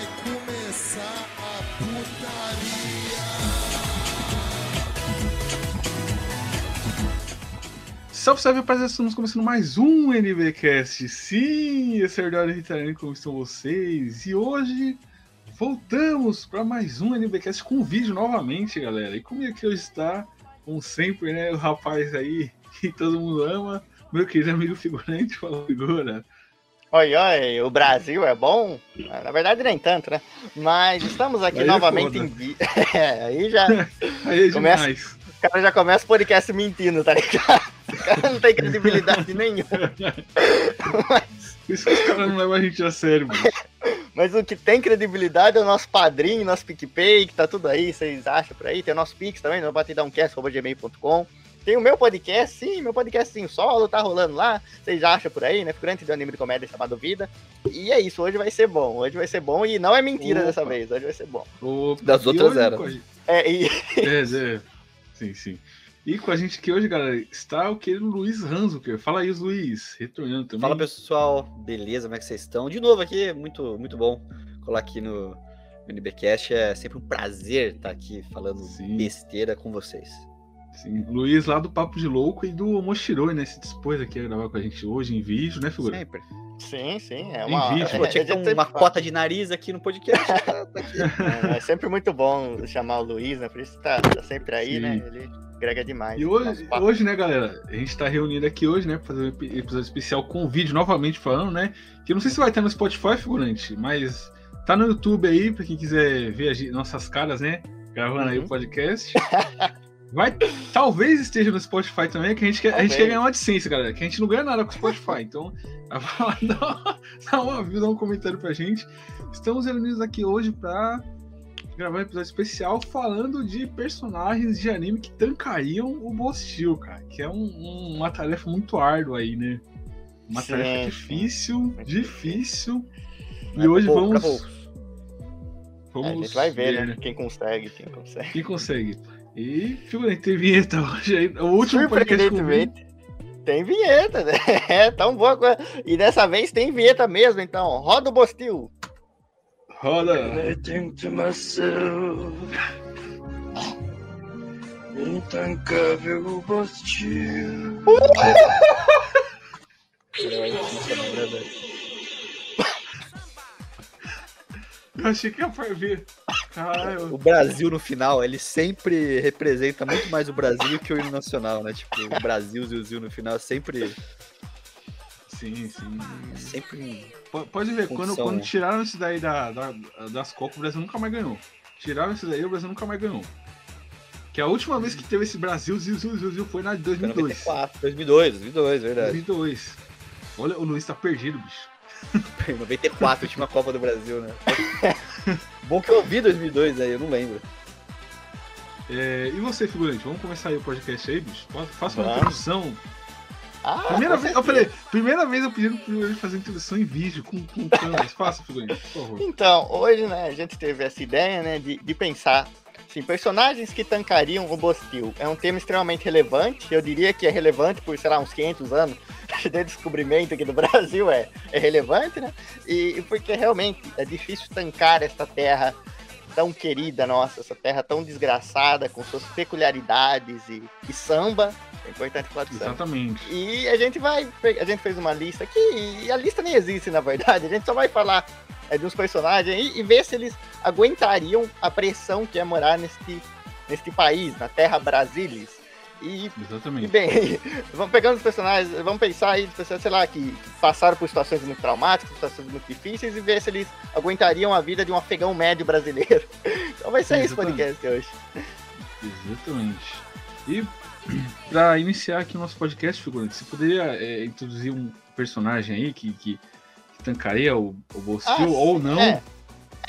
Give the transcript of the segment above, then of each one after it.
vai começar a putaria. Salve, salve, rapaziada! Estamos começando mais um NBcast. Sim, esse é o Ritarani, como estão vocês? E hoje voltamos para mais um NBcast com vídeo novamente, galera. E comigo aqui hoje está, como sempre, né, o rapaz aí que todo mundo ama, meu querido amigo figurante, fala figura. Oi, oi, o Brasil é bom? Na verdade, nem tanto, né? Mas estamos aqui Aí é novamente foda. em. É, aí já. Aí é Começa- demais. O cara já começa o podcast mentindo, tá ligado? O cara não tem credibilidade nenhuma. Por isso que os caras não levam a gente a sério, mano. Mas o que tem credibilidade é o nosso padrinho, nosso PicPay, que tá tudo aí, vocês acham por aí. Tem o nosso Pix também, no batidãocast.gmail.com. Tem o meu podcast, sim, meu podcastinho solo, tá rolando lá. Vocês acham por aí, né? Figurante de um anime de comédia chamado Vida. E é isso, hoje vai ser bom. Hoje vai ser bom e não é mentira Opa. dessa vez, hoje vai ser bom. O- Das e outras era. É, e É, é. Sim, sim. E com a gente aqui hoje, galera, está o querido Luiz Ranzucker. Fala aí, Luiz. Retornando também. Fala pessoal, beleza? Como é que vocês estão? De novo aqui, muito, muito bom colar aqui no NBcast. É sempre um prazer estar aqui falando Sim. besteira com vocês. Sim, Luiz lá do Papo de Louco e do Moshiroi, né? Se dispôs aqui a gravar com a gente hoje em vídeo, né, figura? Sempre. sim, sim, é Em uma. vídeo. é, Pô, tinha que ter gente uma sempre cota de nariz aqui no podcast. tá-. É, é sempre muito bom chamar o Luiz, né? Por isso que tá, tá sempre aí, Sim. né? Ele agrega demais. E hoje, hoje, né, galera, a gente tá reunido aqui hoje, né, pra fazer um epi- episódio especial com vídeo novamente falando, né? Que eu não sei se vai estar no Spotify, figurante, mas tá no YouTube aí, pra quem quiser ver a gen- nossas caras, né? Gravando aí Uhum. o podcast. Vai, talvez esteja no Spotify também, que a gente quer, a gente quer ganhar uma AdSense, galera. Que a gente não ganha nada com o Spotify. Então, dá dá uma view, dá um comentário pra gente. Estamos reunidos aqui hoje pra gravar um episódio especial falando de personagens de anime que tancariam o Bostil, cara. Que é um- um- uma tarefa muito árdua aí, né? Uma Sim, tarefa sim. difícil, difícil. E hoje pouco, vamos. pra poucos. É, vamos a gente vai ver, né? Quem consegue, quem consegue. Quem consegue? E, figurante, tem vinheta hoje. O último podcast com vinheta. Surpreendentemente, tem vinheta, né? É tão boa. coisa. E dessa vez tem vinheta mesmo, então. Roda o Bostil. Roda! Intancável Bostil. Eu achei que ia ferver. Caralho. O Brasil no final, ele sempre representa muito mais o Brasil que o hino nacional, né? Tipo, o Brasil, Zil, no final, é sempre, Sim, sim. sempre P- Pode ver, quando, quando né? tiraram isso daí da, da- das Copas, o Brasil nunca mais ganhou. Tiraram isso daí, o Brasil nunca mais ganhou. Que a última vez que teve esse Brasil, Zil, Zil, Zil, Zil foi na de Foi 2002. 94, 2002, 2002, verdade. 2002. Olha, o Luiz tá perdido, bicho. Em 94, última Copa do Brasil, né? Bom que eu vi 2002 aí, eu não lembro. É, e você, figurante? Vamos começar aí o podcast aí, bicho? Fa- Faça uma Vamos. introdução. Ah, Primeira vez, eu falei, primeira vez eu pedi pro figurante fazer introdução em vídeo, com, com câmeras. Faça, figurante, por favor. Então, hoje, né, a gente teve essa ideia, né, de, de pensar, assim, personagens que tancariam o Bostil. É um tema extremamente relevante, eu diria que é relevante por, sei lá, uns 500 anos de descobrimento aqui do Brasil, é, é relevante, né, e, porque realmente é difícil tancar esta terra tão querida nossa, essa terra tão desgraçada, com suas peculiaridades e, e samba, é importante falar de samba. Exatamente. E a gente vai. A gente fez uma lista aqui, e a lista nem existe, na verdade. A gente só vai falar é, de uns personagens aí e ver se eles aguentariam a pressão que é morar neste, neste país, na terra Brasilis. E, e Exatamente. bem, vamos pegando os personagens, vamos pensar aí, sei lá, que passaram por situações muito traumáticas, situações muito difíceis, e ver se eles aguentariam a vida de um afegão médio brasileiro. Então vai ser esse Exatamente. podcast hoje. Exatamente. E pra iniciar aqui o nosso podcast, figurante, você poderia é, introduzir um personagem aí que, que tancaria o, o Bostil Ah, ou não? É.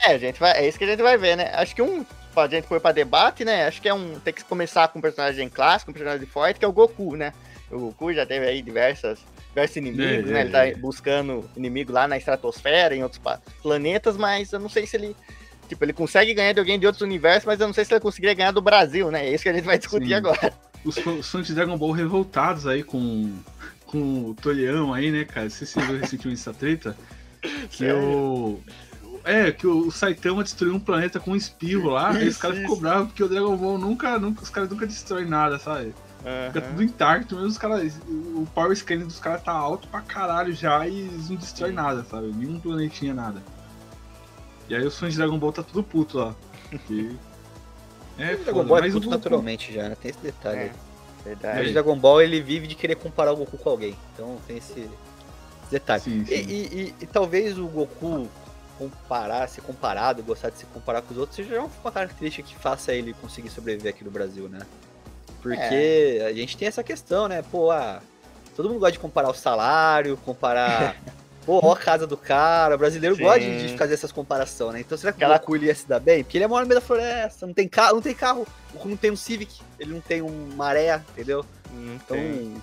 É, a gente vai, é isso que a gente vai ver, né? Acho que um pra gente pôr pra debate, né? Acho que é um. Tem que começar com um personagem clássico, um personagem forte, que é o Goku, né? O Goku já teve aí diversas, diversos inimigos, É, né? é, Ele tá é. buscando inimigo lá na estratosfera, em outros planetas, mas eu não sei se ele. Tipo, ele consegue ganhar de alguém de outros universos, mas eu não sei se ele conseguiria ganhar do Brasil, né? É isso que a gente vai discutir Sim. agora. Os fãs de Dragon Ball revoltados aí com, com o Torião aí, né, cara? Você se viu recentemente essa treta? Que Sério? o, é, que o, Saitama destruiu um planeta com um espirro lá, e os Isso, caras ficam isso. bravos porque o Dragon Ball nunca, nunca os caras nunca destroem nada, sabe? Fica Aham. tudo intacto, mesmo os caras. O power scaling dos caras tá alto pra caralho já e eles não destroem nada, sabe? Nenhum planetinha, nada. E aí os fãs de Dragon Ball tá tudo puto lá. Porque... É, o Dragon foda, Ball é puto naturalmente já, né? Tem esse detalhe. É. aí. Verdade. Mas o Dragon Ball ele vive de querer comparar o Goku com alguém. Então tem esse, detalhe. Sim, E, sim. e- e- e talvez o Goku comparar, ser comparado, gostar de se comparar com os outros, seja uma característica que faça ele conseguir sobreviver aqui no Brasil, né? Porque a gente tem essa questão, né? Pô, ah, todo mundo gosta de comparar o salário, comparar. Pô, ó a casa do cara. O brasileiro Sim. gosta de de fazer essas comparações, né? Então será que Aquela- o Goku ele ia se dar bem? Porque ele é maior no meio da floresta, não tem carro, não tem carro. Não tem um Civic, ele não tem um maré, entendeu? Não Então, tem.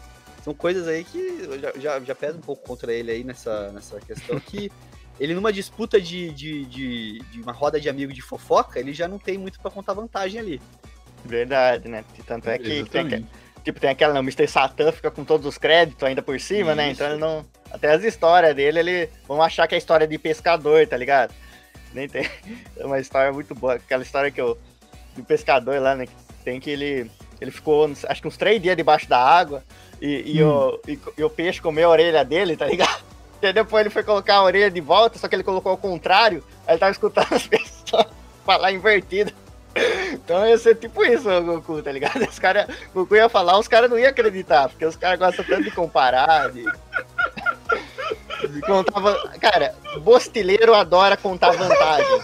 são coisas aí que já, já, já pesa um pouco contra ele aí nessa, nessa questão que ele numa disputa de, de, de, de uma roda de amigos de fofoca, ele já não tem muito pra contar vantagem ali. Verdade, né? Tanto é que tem, Exatamente. aque- tipo, tem aquela, não, o Mr. Satan fica com todos os créditos ainda por cima, né? Isso. Então ele não. Até as histórias dele, ele vão achar que é história de pescador, tá ligado? Nem tem. É uma história muito boa. Aquela história que eu. Do pescador lá, né? que Tem que ele. Ele ficou, acho que uns três dias debaixo da água e, e, o, e, e o peixe comeu a orelha dele, tá ligado? E aí depois ele foi colocar a orelha de volta, só que ele colocou ao contrário, aí ele tava escutando as pessoas falar invertido. Então ia ser tipo isso o Goku, tá ligado? Os cara, o Goku ia falar, os caras não iam acreditar, porque os caras gostam tanto de comparar, de... de contar... Cara, bostileiro adora contar vantagem.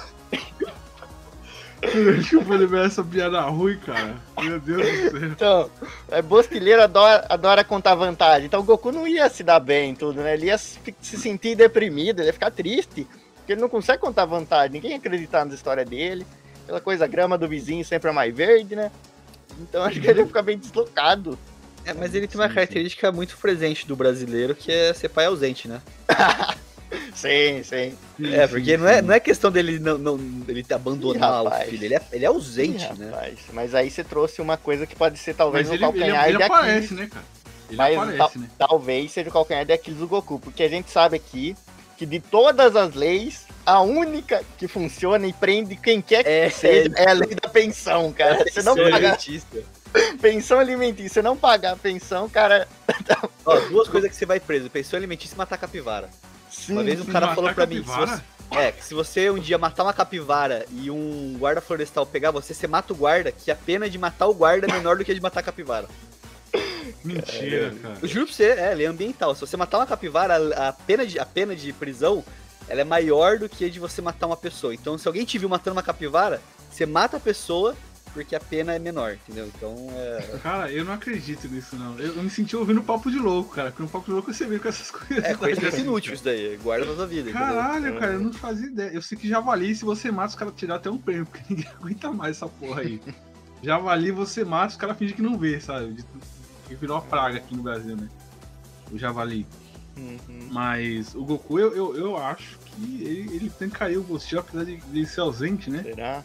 Desculpa liberar essa piada ruim, cara. Meu Deus do céu. Então, é, bostileiro adora, adora contar vantagem. Então o Goku não ia se dar bem em tudo, né? Ele ia se sentir deprimido, ele ia ficar triste, porque ele não consegue contar vantagem. Ninguém ia acreditar na história dele. Aquela coisa, a grama do vizinho sempre é mais verde, né? Então acho que ele ia ficar bem deslocado. É, mas ele tem uma Sim, característica muito presente do brasileiro, que é ser pai ausente, né? Sim, sim. É, porque não é, não é questão dele não, não ele abandonar Ih, o filho, ele é, ele é ausente, Ih, né? rapaz, Mas aí você trouxe uma coisa que pode ser talvez Mas um ele, ele, calcanhar ele de aparece, Aquiles. né, cara? Ele Mas aparece, né? Talvez seja o calcanhar de Aquiles do Goku, porque a gente sabe aqui que de todas as leis, a única que funciona e prende quem quer que É, seja é a lei da pensão, cara. Você não pagar pensão alimentícia, você não pagar a pensão, cara. Ó, duas coisas que você vai preso: pensão alimentícia e matar capivara. Sim, Uma vez um cara falou pra mim: se capivara? você, é, que se você um dia matar uma capivara e um guarda florestal pegar você, você mata o guarda, que a pena de matar o guarda é menor do que a de matar a capivara. Mentira, cara. Eu juro pra você, é, lei ambiental. Se você matar uma capivara, a pena de, a pena de prisão ela é maior do que a de você matar uma pessoa. Então, se alguém te viu matando uma capivara, você mata a pessoa porque a pena é menor, entendeu? Então, é, Cara, eu não acredito nisso, não. Eu, eu me senti ouvindo papo de louco, cara. Porque no papo de louco você vê com essas coisas. é coisa inútil isso daí. Guarda na sua vida, entendeu? Caralho, cara, eu não fazia ideia. Eu sei que javali, se você mata, os caras tiram até um prêmio, porque ninguém aguenta mais essa porra aí. javali, você mata, os caras fingem que não vê, sabe? Que virou uma praga aqui no Brasil, né? O javali. Uhum. Mas o Goku, eu, eu, eu acho que ele, ele tancaria o Gostinho, apesar de, de ser ausente, né? Será?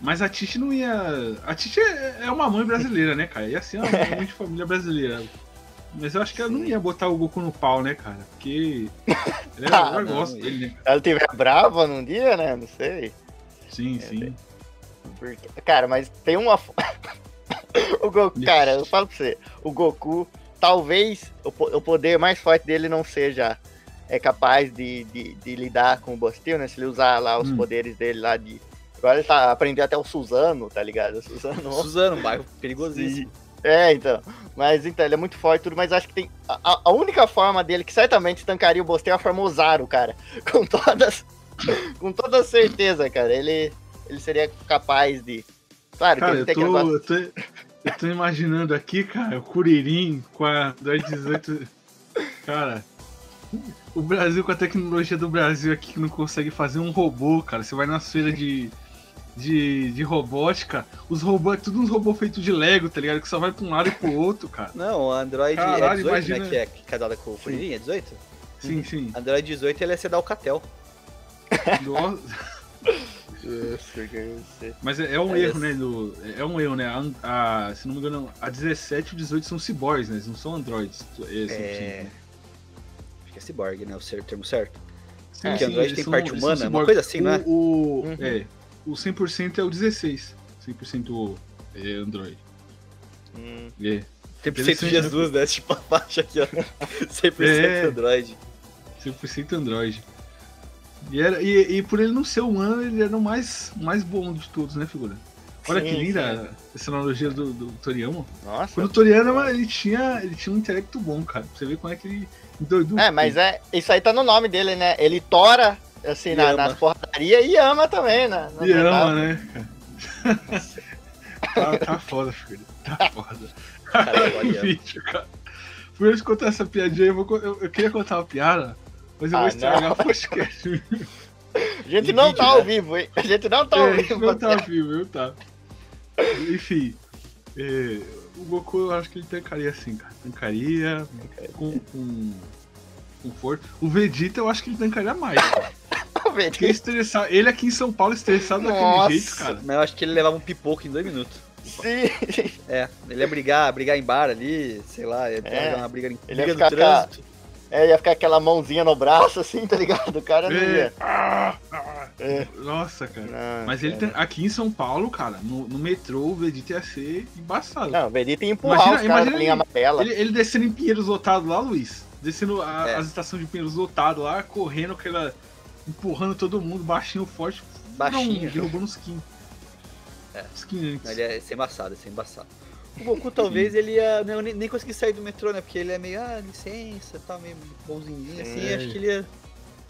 Mas a Titi não ia. A Titi é, é uma mãe brasileira, né, cara? Ia ser uma mãe de família brasileira. Mas eu acho que ela não ia botar o Goku no pau, né, cara? Porque. Ela, Ah, gosta ele- dele, né? Ela tiver brava num dia, né? Não sei. Sim, sim. Porque- Cara, mas tem uma. o Goku, cara, eu falo pra você, o Goku, talvez o, po- o poder mais forte dele não seja é capaz de, de, de lidar com o Bostil, né? Se ele usar lá os Hum. poderes dele lá de. Agora ele tá aprendendo até o Suzano, tá ligado? O Suzano. Suzano, um bairro perigosíssimo. É, então. Mas então, ele é muito forte e tudo, mas acho que tem. A, a- única forma dele que certamente estancaria o Bostel é a forma Ozaru, cara. Com todas. com toda certeza, cara. Ele, ele seria capaz de. Claro Cara, que ele tem aquele tô, negócio. Eu, tô, imaginando aqui, cara, o Kuririn com a Android 18. Cara, o Brasil com a tecnologia do Brasil aqui que não consegue fazer um robô, cara. Você vai na feira de, de, de robótica, os robôs é tudo uns robôs feitos de Lego, tá ligado? Que só vai pra um lado e pro outro, cara. Não, o Android é Caralho, 18, imagina- né? Que é casada com o Kuririn, é 18? Sim, sim. Android 18 ele ia ser da Alcatel. Nossa, Mas é, é um É erro, esse. né? Do, é um erro, né? A, a- se não me engano, a 17 e o 18 são ciborgues, né? Eles não são androids. É, são É. né? Acho que é cyborg, né? O termo certo. Sim, que sim, Android tem são- parte humana, uma ciborgue. coisa assim, o, não é? O, Uhum. é, o 100% é o 16. 100% é Android. Hum, É. 100% Interessante, Jesus, né? Tipo a faixa aqui, ó. 100% É. Android. 100% Android. E, era, e, e por ele não ser humano, ele era o mais, mais bom de todos, né, figura? Olha Sim, que linda essa analogia do, do Toriyama. nossa. Quando o Toriyama, ele tinha, ele tinha um intelecto bom, cara. Pra você ver como é que ele endoidou. É, mas é, isso aí tá no nome dele, né? Ele tora, assim, na, nas portarias e ama também, né? E ama, né, cara? tá, tá foda, filho. Tá foda. Cara, vídeo, cara. Por eu contar essa piadinha, eu, vou, eu, eu queria contar uma piada, mas eu Ah, vou estragar não. o podcast. A gente não tá ao vivo, hein? A gente não tá É, ao a gente vivo. não tá ao vivo, viu? Tá. Enfim, é, o Goku eu acho que ele tancaria assim, cara. Tancaria com, com, com força. O Vegeta eu acho que ele tancaria mais. Porque estressar, ele aqui em São Paulo estressado Nossa. daquele jeito, cara. Mas eu acho que ele levava um pipoco em dois minutos. Sim. É, ele ia brigar, brigar em bar ali, sei lá, ia É. dar uma briga, em- Ele ia briga no ficar trânsito. É, ia ficar aquela mãozinha no braço, assim, tá ligado? O cara não É. ia. Ah, ah. É. Nossa, cara. Não, Mas ele cara. tem, aqui em São Paulo, cara, no, no metrô, o Vegeta ia ser embaçado. Não, o Vegeta ia empurrar Imagina- os caras imagina na linha ele- amarela. Ele, ele descendo em Pinheiros lotado lá, Luiz. Descendo a- É. as estações de Pinheiros lotado lá, correndo, aquela. empurrando todo mundo, baixinho, forte. Baixinho. Não, derrubando os skin. É. Skin antes. Ele ia ser embaçado, ia ser embaçado. O Goku talvez ele ia não, nem, nem conseguir sair do metrô, né? Porque ele é meio, ah, licença, tá meio bonzinho assim. É. Acho que ele ia.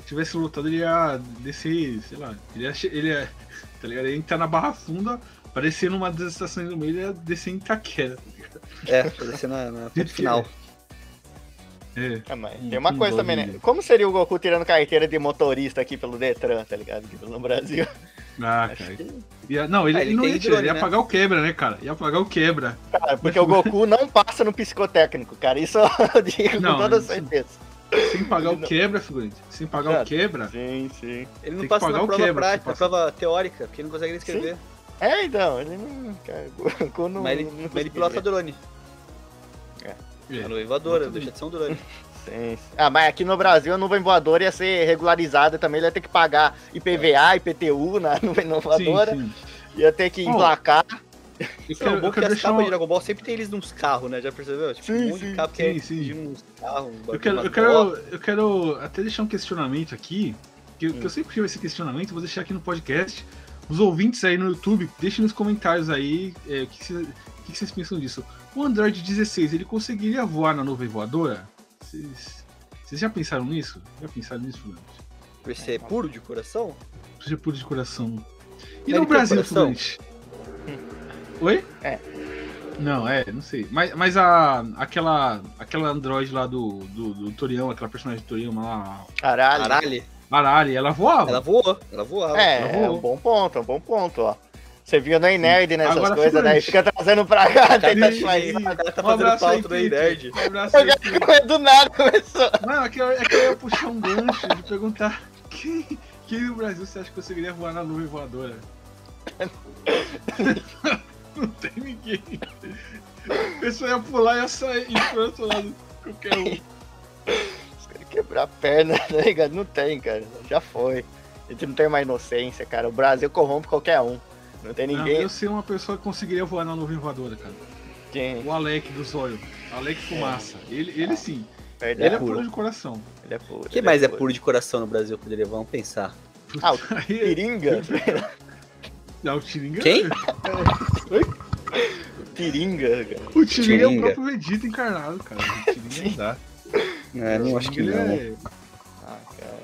Se tivesse lotado, ele ia descer, sei lá. Ele ia, ele ia, tá ligado? Ele ia entrar na Barra Funda, aparecer numa das estações do meio, ele ia descer em Itaquera. tá ligado? É, fazer ser na, na ponto final. É. Ah, mas tem uma coisa também, né? Como seria o Goku tirando carteira de motorista aqui pelo Detran, tá ligado? Aqui no Brasil. Ah, Acho cara. que- Ia- não, ele, Ah, ele ele não ia tirar, ele drone, ia né? pagar o quebra, né, cara? Ia pagar o quebra. Cara, porque o Goku não passa no psicotécnico, cara. Isso eu digo Não, com toda isso- certeza. Sem pagar o Não. quebra, figurante. Sem pagar Cara, o quebra. Sim, sim. Ele não passa pagar na o prova quebra, prática, na prova teórica, porque ele não consegue nem escrever. É, então, ele não. Cara, o Goku não. mas ele, não mas ele pilota drone. É. A nuvem voadora, Muito deixa de ser um drone. Ah, mas aqui no Brasil a nuvem voadora ia ser regularizada também. Ele ia ter que pagar IPVA, IPTU na nuvem voadora. Sim, sim. Ia ter que emplacar. Não, quero, o bom é que as deixar capas de. Dragon Ball sempre tem eles nos carros, né? Já percebeu? Tipo, Sim, um monte sim, de capa que é sim, sim. uns carros. um Eu quero, eu, quero, eu quero até deixar um questionamento aqui, que, eu- que Hum. eu sempre tive esse questionamento, vou deixar aqui no podcast. Os ouvintes aí no YouTube, deixem nos comentários aí é, o que, que vocês pensam disso. O Android 16, ele conseguiria voar na nuvem voadora? Vocês, vocês já pensaram nisso? Já pensaram nisso, Fernando? Por ser puro de coração? Seja puro de coração. E Ele no Brasil? Figurante? Oi? É. Não, é, não sei. Mas, mas a, aquela, aquela Android lá do, do, do Toriyama, aquela personagem do Toriyama lá, Caralho. Caralho. Arali, ela voava. Ela voou, ela voava. É, ela é voou. um bom ponto, é um bom ponto, ó. Você viu no Nerd nessas Agora, coisas, né? E fica trazendo pra cá, tenta. O tá um fazendo pauta do. Nerd. Um abraço aí. Do nada começou. Não, é que, eu, é que eu ia puxar um gancho de perguntar quem, quem no Brasil você acha que conseguiria voar na nuvem voadora? Não tem ninguém. A pessoa ia pular e ia sair e ir pro outro lado. Qualquer um. Os caras quebrar a perna, tá ligado? Não tem, cara. Já foi. A gente não tem mais inocência, cara. O Brasil corrompe qualquer um. Não tem Não, ninguém. eu sei uma pessoa que conseguiria voar na nuvem voadora, cara. Quem? O Alec do Zóio. Alec Fumaça. Ele, ele sim. Verdade. Ele é puro. puro de coração. Ele é puro. O que ele mais é puro de coração no Brasil? Poderia, vamos pensar. Ah, o Tiringa. Não, o Tiringa. Quem? Tiringa, cara. O Tiringa é o próprio Vegeta encarnado, cara. O Tiringa não dá. É, não acho que Ele não. é- Ah, cara.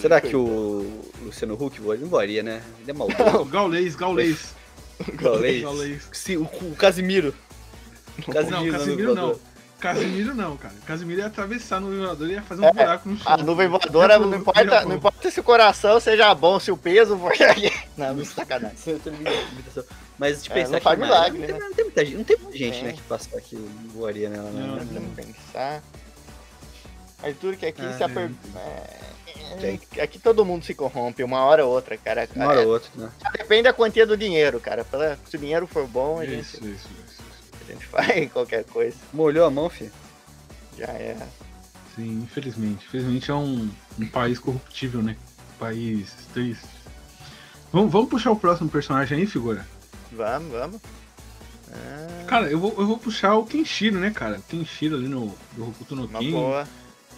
Será que o Luciano Huck voaria? Não voaria, né? Ele é maldoso. O Gaulês, Gaulês. Gaulês. Gaulês. Sim, o, o Casimiro. O Não, na Casimiro não. Casimiro não, cara. Casimiro ia atravessar no vibrador e ia fazer um É, buraco no chão. A nuvem voadora, não importa, não importa se o coração seja bom, se o peso for. Não, não sacanagem. Mas de É, pensar não que faz milagre, não, tem, né? não tem muita gente, não tem muita gente, É. né, que passa que voaria nela, né? Não, Vamos pensar. Arthur, que aqui Ah, se a é. É, é, Aqui todo mundo se corrompe, uma hora ou outra, cara. Uma hora É, ou outra, né? Depende da quantia do dinheiro, cara. Se o dinheiro for bom, a gente, Isso, isso, isso. isso. a gente faz qualquer coisa. Molhou a mão, filho. Já é. Sim, infelizmente. Infelizmente é um, um país corruptível, né? País triste. Vamos, vamos puxar o próximo personagem aí, figura? Vamos, vamos. Ah, Cara, eu vou, eu vou puxar o Kenshiro, né, cara? Kenshiro ali no do Hokuto no uma boa.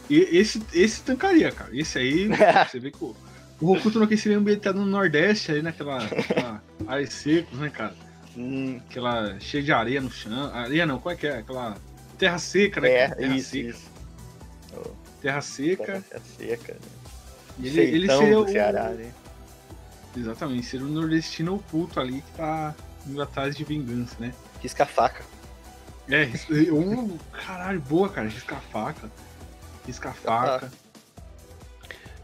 E esse, esse tancaria, cara. Esse aí, você vê que o, o Hokuto no Ken seria ambientado no Nordeste, ali naquela, naquela áreas secos, né, cara? Hum, Aquela cheia de areia no chão. Areia não, qual é que é? Aquela terra seca, né? é, terra isso, seca. isso. Terra seca. Terra seca. né? E ele, ele seria o. Ceará, né? Exatamente, seria o nordestino oculto ali que tá indo atrás de vingança, né? Risca a faca. É, um, caralho, boa, cara. Risca a faca. Risca a faca.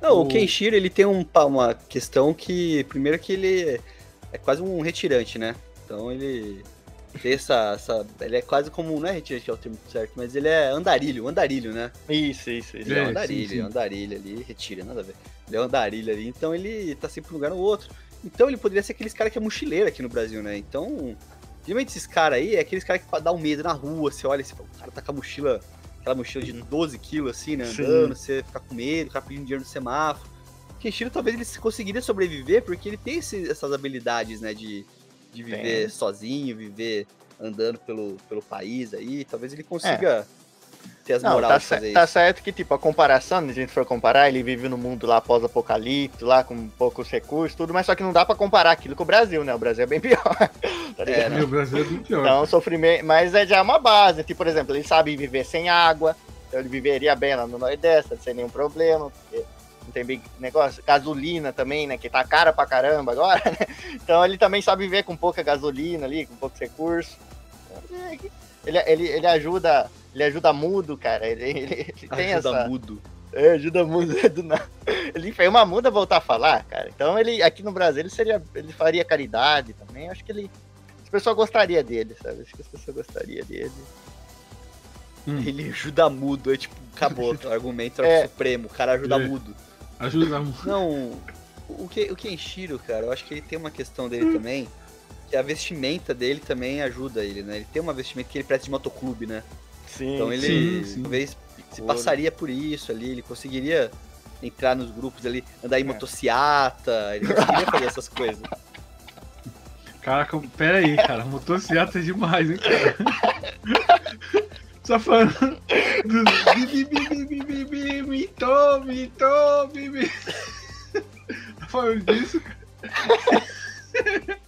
Não, o O- Kenshiro, ele tem um, uma questão que, primeiro que ele é quase um retirante, né? Então ele tem essa, essa- ele é quase como, não é retirante é o termo certo, mas ele é andarilho, andarilho, né? Isso, isso, isso. Ele é, É, andarilho, sim, sim. andarilho ali, retira, nada a ver. Ele é um andarilho ali, então ele tá sempre um lugar no outro. Então ele poderia ser aqueles caras que é mochileiro aqui no Brasil, né? Então, geralmente esses caras aí é aqueles caras que dá um medo na rua, você olha e você fala, o cara tá com a mochila, aquela mochila de 12 quilos assim, né? Sim. Andando, você fica com medo, cara pedindo dinheiro no semáforo. O Kenshiro talvez ele conseguiria sobreviver porque ele tem esse- essas habilidades, né? De, de viver Tem. sozinho, viver andando pelo, pelo país aí. Talvez ele consiga ter as Não, moral tá, de fazer tá certo que, tipo, a comparação, se a gente for comparar, ele vive no mundo lá pós-apocalipse, lá com poucos recursos, tudo, mas só que não dá pra comparar aquilo com o Brasil, né? O Brasil é bem pior. tá? É, né? Meu, o Brasil é bem pior. Então, sofrimento. Mas é já uma base. Tipo, por exemplo, ele sabe viver sem água. Então ele viveria bem lá no Nordeste, sem nenhum problema. Porque não tem bem negócio. Gasolina também, né? Que tá cara pra caramba agora, né? Então ele também sabe viver com pouca gasolina ali, com poucos recursos. Ele, ele, ele ajuda. Ele ajuda mudo, cara. Ele, ele, ele tem Ajuda essa. mudo. É, ajuda mudo do nada. Ele fez uma muda voltar a falar, cara. Então ele aqui no Brasil ele seria. Ele faria caridade também. Acho que ele. As pessoas gostariam dele, sabe? Acho que as pessoas gostariam dele. Hum, Ele ajuda mudo, é tipo, acabou. O argumento é, É. o supremo, o cara ajuda É. mudo. ajuda muito. Não, o, que, o Kenshiro, cara, eu acho que ele tem uma questão dele também, que a vestimenta dele também ajuda ele, né? Ele tem uma vestimenta que ele presta de motoclube, né? Sim. Então ele sim, sim. talvez se Couro. passaria por isso ali, ele conseguiria entrar nos grupos ali, andar em É. motociata, ele conseguiria fazer essas coisas. Caraca, pera aí, cara. Motocicleta é demais, hein, cara. Só falando do mito, mito, bi, bi. Tá falando disso, cara?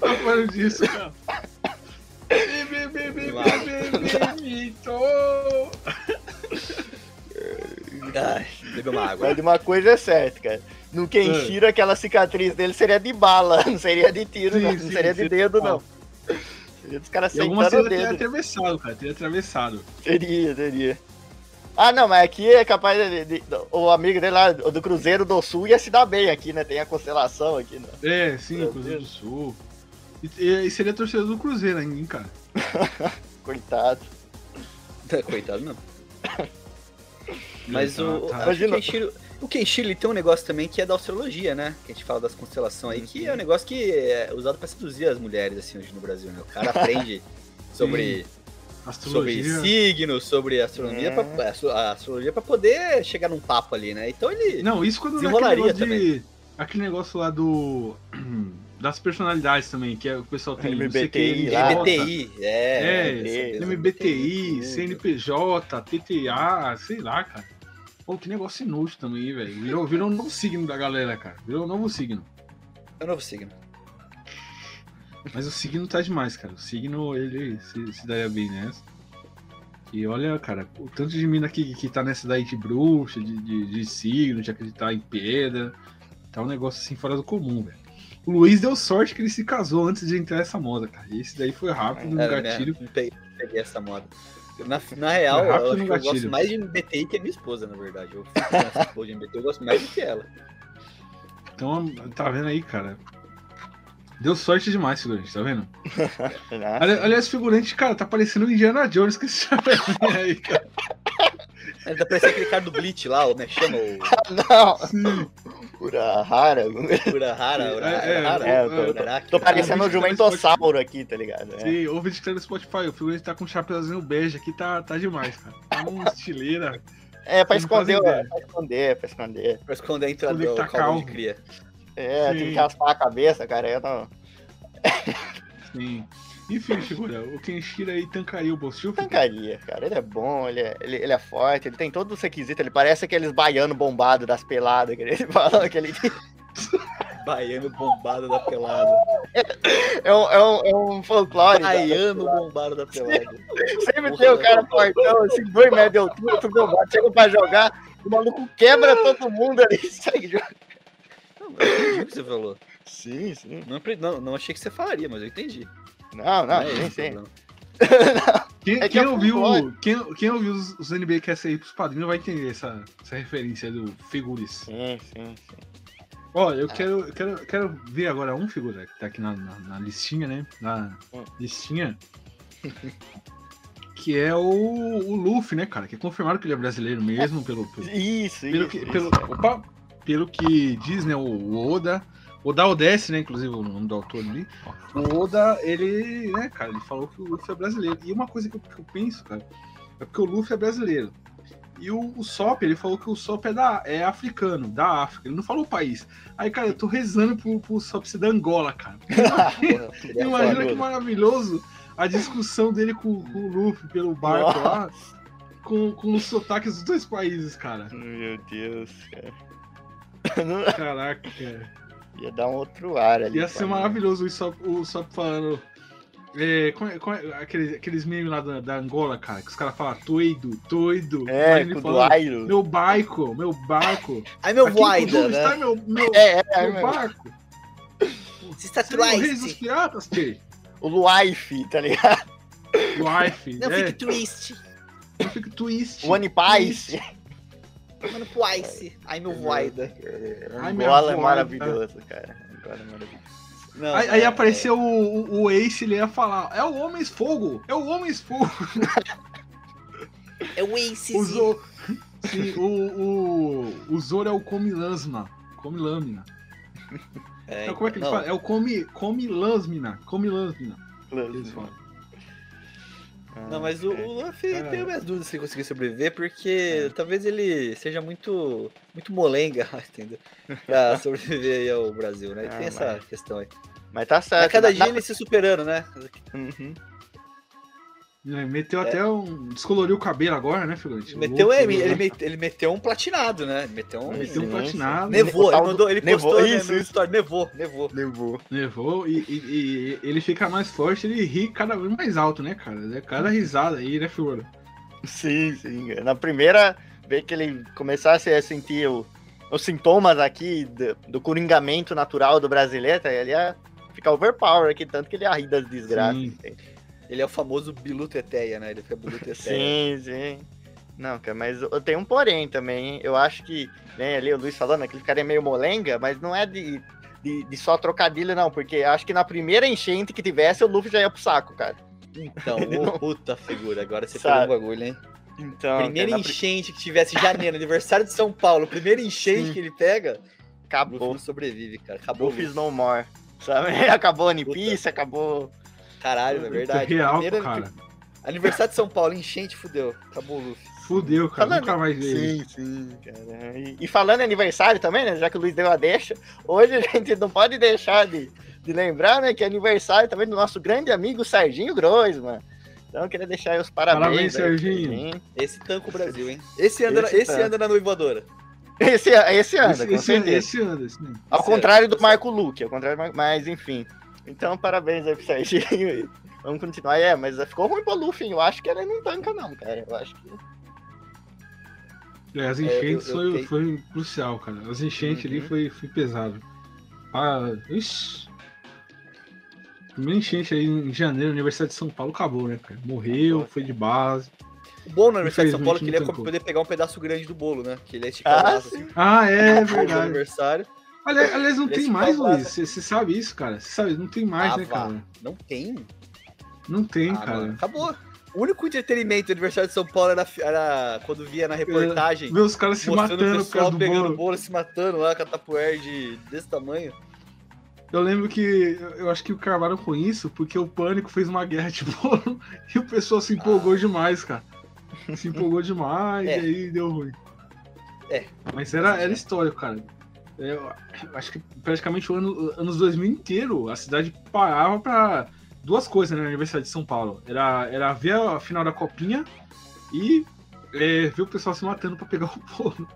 Tá falando disso, mito. Ai, bebeu uma água. Mas de uma coisa é certa, cara. No Kenshiro, aquela cicatriz dele seria de bala, não seria de tiro, Sim, não, não sim, seria de sim. dedo, não. Seria dos caras sentando o vezes teria dedo. atravessado, cara. Teria atravessado. Seria, seria. Ah, não, mas aqui é capaz de, de- o amigo dele lá, o do Cruzeiro do Sul, ia se dar bem aqui, né? Tem a constelação aqui, né? É, sim, Cruzeiro do. Sul. E, e seria torcedor do Cruzeiro ainda, hein, cara. Coitado. Coitado, não. Mas o, Tá, tá. o Kenshiro, o Kenshiro ele tem um negócio também que é da astrologia, né? Que a gente fala das constelações aí, que é um negócio que é usado pra seduzir as mulheres, assim, hoje no Brasil, né? O cara aprende sobre, sobre signos, sobre astronomia, É. pra, a astro- a astrologia pra poder chegar num papo ali, né? Então ele... Não, isso quando Desenrolaria de. Aquele negócio lá do. Das personalidades também, que é o pessoal tem. MBTI. MBTI, é. É, essa- MBTI. CNPJ, TTA, sei lá, cara. Pô, que negócio inútil também, velho. Virou, virou um novo signo da galera, cara. Virou um novo signo. É o novo signo. Mas o signo tá demais, cara. O signo, ele se, se daria bem nessa. E olha, cara, o tanto de mina que, que tá nessa daí de bruxa, de, de, de signo, de acreditar em pedra. Tá um negócio assim fora do comum, velho. O Luiz deu sorte que ele se casou antes de entrar essa moda, cara. E esse daí foi rápido, no É, gatilho. né? Peguei, essa moda. Na, na real, É eu, acho no que eu gosto mais de MBTI que a minha esposa, na verdade. Eu de MBTI, eu gosto mais do que ela. Então, tá vendo aí, cara? Deu sorte demais, figurante, tá vendo? Ali- Aliás, figurante, cara, tá parecendo o Indiana Jones que esse aí, cara. Tá parecendo aquele cara do Bleach lá, o é que chama? O Não. Urahara. Urahara, Urahara. É, é. É, eu tô-. Tô parecendo um Ah, jumentossauro aqui, tá ligado? É. Sim, ouve de no Spotify. O figurante tá com um chapeuzinho bege aqui, tá, tá demais, cara. Tá uma estileira. É, pra esconder, pra esconder, pra esconder. Pra esconder a entrada Esconder do que tá de cria. É, tem Sim. que raspar a cabeça, cara. Eu não. Sim. Enfim, figura, o Kenshiro aí tancaria o Bostil. Tancaria, cara. Ele é bom, ele é, ele, ele é forte, ele tem todos os requisitos. Ele parece aqueles baianos bombados das peladas que ele fala. Aquele... Baiano bombado da pelada. É, um, é, um, é um folclore. Baiano bombado da pelada. Sempre tem o cara fortão, assim, dois metros de altura, tudo bombado. Chega pra jogar, o maluco quebra todo mundo ali e segue jogando. Não, eu entendi o que você falou. Sim, sim. Não, não, não achei que você falaria, mas eu entendi. Não, não, é sim. problema. Quem, É que quem é ouviu, quem, quem ouviu os, os NBcast aí pros padrinhos vai entender essa, essa referência do Figuris. Sim, sim, sim. Ó, eu Ah. quero, eu quero, quero ver agora um figura que tá aqui na, na, na listinha, né? Na Hum. listinha. que é o, o Luffy, né, cara? Que é confirmado que ele é brasileiro mesmo, pelo, pelo, Isso, pelo, isso. que, isso. pelo, opa, pelo que diz, né, o, o Oda. Oda Odesse, né? Inclusive o nome do autor ali. O Oda, ele, né, cara, ele falou que o Luffy é brasileiro. E uma coisa que eu, que eu penso, cara, é porque o Luffy é brasileiro. E o, o Sop, ele falou que o Sop é, da, é africano, da África. Ele não falou o país. Aí, cara, eu tô rezando pro, pro Sop ser da Angola, cara. Imagina que maravilhoso a discussão dele com, com o Luffy pelo barco lá. Com, com os sotaques dos dois países, cara. Meu Deus, cara. Caraca, cara. Ia dar um outro ar ali. Ia ser mim. maravilhoso o Sop, o Sop falando. É, como é- como é- aqueles, aqueles memes lá da, da Angola, cara, que os caras falam doido, doido. É, ele Duairo. Meu barco, meu barco. Aí meu voida, onde está né? meu, meu, É, é, meu meu. barco? Você está dos triste. piratas? O Luaife, tá ligado? Wife. Não é, fique triste. não fica twist. O One Piece. Mano. Aí meu voida. Angola é maravilhoso, cara. Angola é maravilhoso. Não, Aí, aí é- apareceu o, o, o Ace, ele ia falar: É o Homens Fogo! É o Homens Fogo! É o Ace. O, Zo... Sim, o, o, o Zoro é o Come Lâmina. Come Lâmina. É, Então, como é que ele não, fala? É o Come, come Lâmina. Come falam. Não, mas o, o Luffy É. tenho minhas dúvidas se ele conseguir sobreviver, porque talvez ele seja muito muito molenga, entendeu? Pra sobreviver aí ao Brasil, né? E Ah, tem essa mas- questão aí. Mas tá certo. Mas cada dia na- ele se superando, né? Uhum. É, meteu até um. Descoloriu o cabelo agora, né, figurante? Meteu, é, ele, ele meteu um platinado, né? Meteu um. Meteu um platinado. Nevou, ele mandou, ele nevou, postou né, isso, no isso. story, nevou, nevou. Levou. Levou e, e- e ele fica mais forte, ele ri cada vez mais alto, né, cara? É cada risada aí, né, figura? Sim, sim. Na primeira vez que ele começasse a sentir o- os sintomas aqui do, do coringamento natural do brasileiro, tá? ele ia ficar overpower aqui, tanto que ele ia rir das desgraças. Sim. entende? Ele é o famoso Bilu Teteia, né? Ele fica Bilu Teteia. Sim, sim. Não, cara, mas eu tenho um porém também. hein? Eu acho que, né, ali o Luiz falando, aquele cara é meio molenga, mas não é de, de, de só trocadilho, não, porque acho que na primeira enchente que tivesse, o Luffy já ia pro saco, cara. Então, ô, puta figura, agora você Sabe. pegou um bagulho, hein? Então, Primeira cara, na enchente que tivesse em janeiro, aniversário de São Paulo, primeira enchente que ele pega, o Luffy acabou. não sobrevive, cara. Acabou. Luffy. no more. Sabe? Acabou One Puta. Piece, acabou. Caralho, é verdade. Real, Primeira- cara. Aniversário de São Paulo, enchente, fudeu. Acabou o Luffy. Fudeu, cara. Falando- Nunca mais ele. Sim, sim, cara. E, e falando em aniversário também, né? Já que o Luiz deu a deixa, hoje a gente não pode deixar de, de lembrar, né? Que é aniversário também do nosso grande amigo Serginho Groisman. Então eu queria deixar aí os parabéns. Parabéns, Serginho. Esse tanca o Brasil, hein? Esse anda, Esse esse anda na noivadora. Esse, esse anda, Esse, com esse, esse anda, esse anda. Ao esse contrário do Marco Luque, ao contrário do Marco... Mas enfim. Então, parabéns aí pro Serginho. Vamos continuar. É, mas ficou ruim pro Luffy. hein? Eu acho que ele não tanca, não, cara. Eu acho que. É, as É, enchentes eu- eu foi, foi crucial, cara. As enchentes ali Uhum. foi, foi pesado. Ah, ixi. Primeira enchente aí em janeiro, Universidade de São Paulo, acabou, né, cara? Morreu, foi de base. O bom no aniversário de São Paulo é que ele ia poder pegar um pedaço grande do bolo, né? Que ele ia esticar Ah, assim, Ah, é no verdade. aniversário. Aliás, aliás, não tem mais, Luiz. Você sabe isso, cara? Você sabe, não tem mais, Ah, né, vá. cara? Não tem. Não tem, Ah, cara. mano, acabou. O, único entretenimento do aniversário de São Paulo era, era quando via na reportagem. Ver os caras se matando o pessoal do pegando bolo. bolo. se matando lá com a tapuer de, desse tamanho. Eu lembro que eu- acho que acabaram com isso porque o Pânico fez uma guerra de bolo e o pessoal se empolgou demais, cara. Se empolgou demais É. e aí deu ruim. É. Mas era, era histórico, cara. Eu acho que praticamente o ano, anos 2000 inteiro a cidade parava pra duas coisas né, na Universidade de São Paulo. Era, era ver a final da copinha e é, ver o pessoal se matando pra pegar o bolo.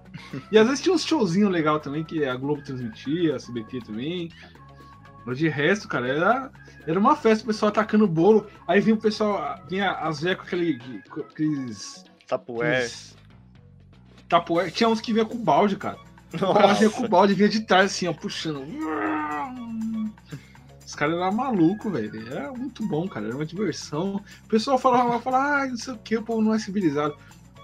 E às vezes tinha uns showzinhos legal também que a Globo transmitia, a CBT também. Mas de resto, cara, era, era uma festa, o pessoal atacando bolo. Aí vinha o pessoal, vinha as velhas com aquele, aqueles. Tapué. aqueles Tapoé. Tinha uns que vinha com balde, cara. O cara vinha com Nossa. balde, vinha de trás assim, ó, puxando. Os caras eram malucos, velho. Era muito bom, cara. Era uma diversão. O pessoal falava, falava, ah, não sei o que, o povo não é civilizado.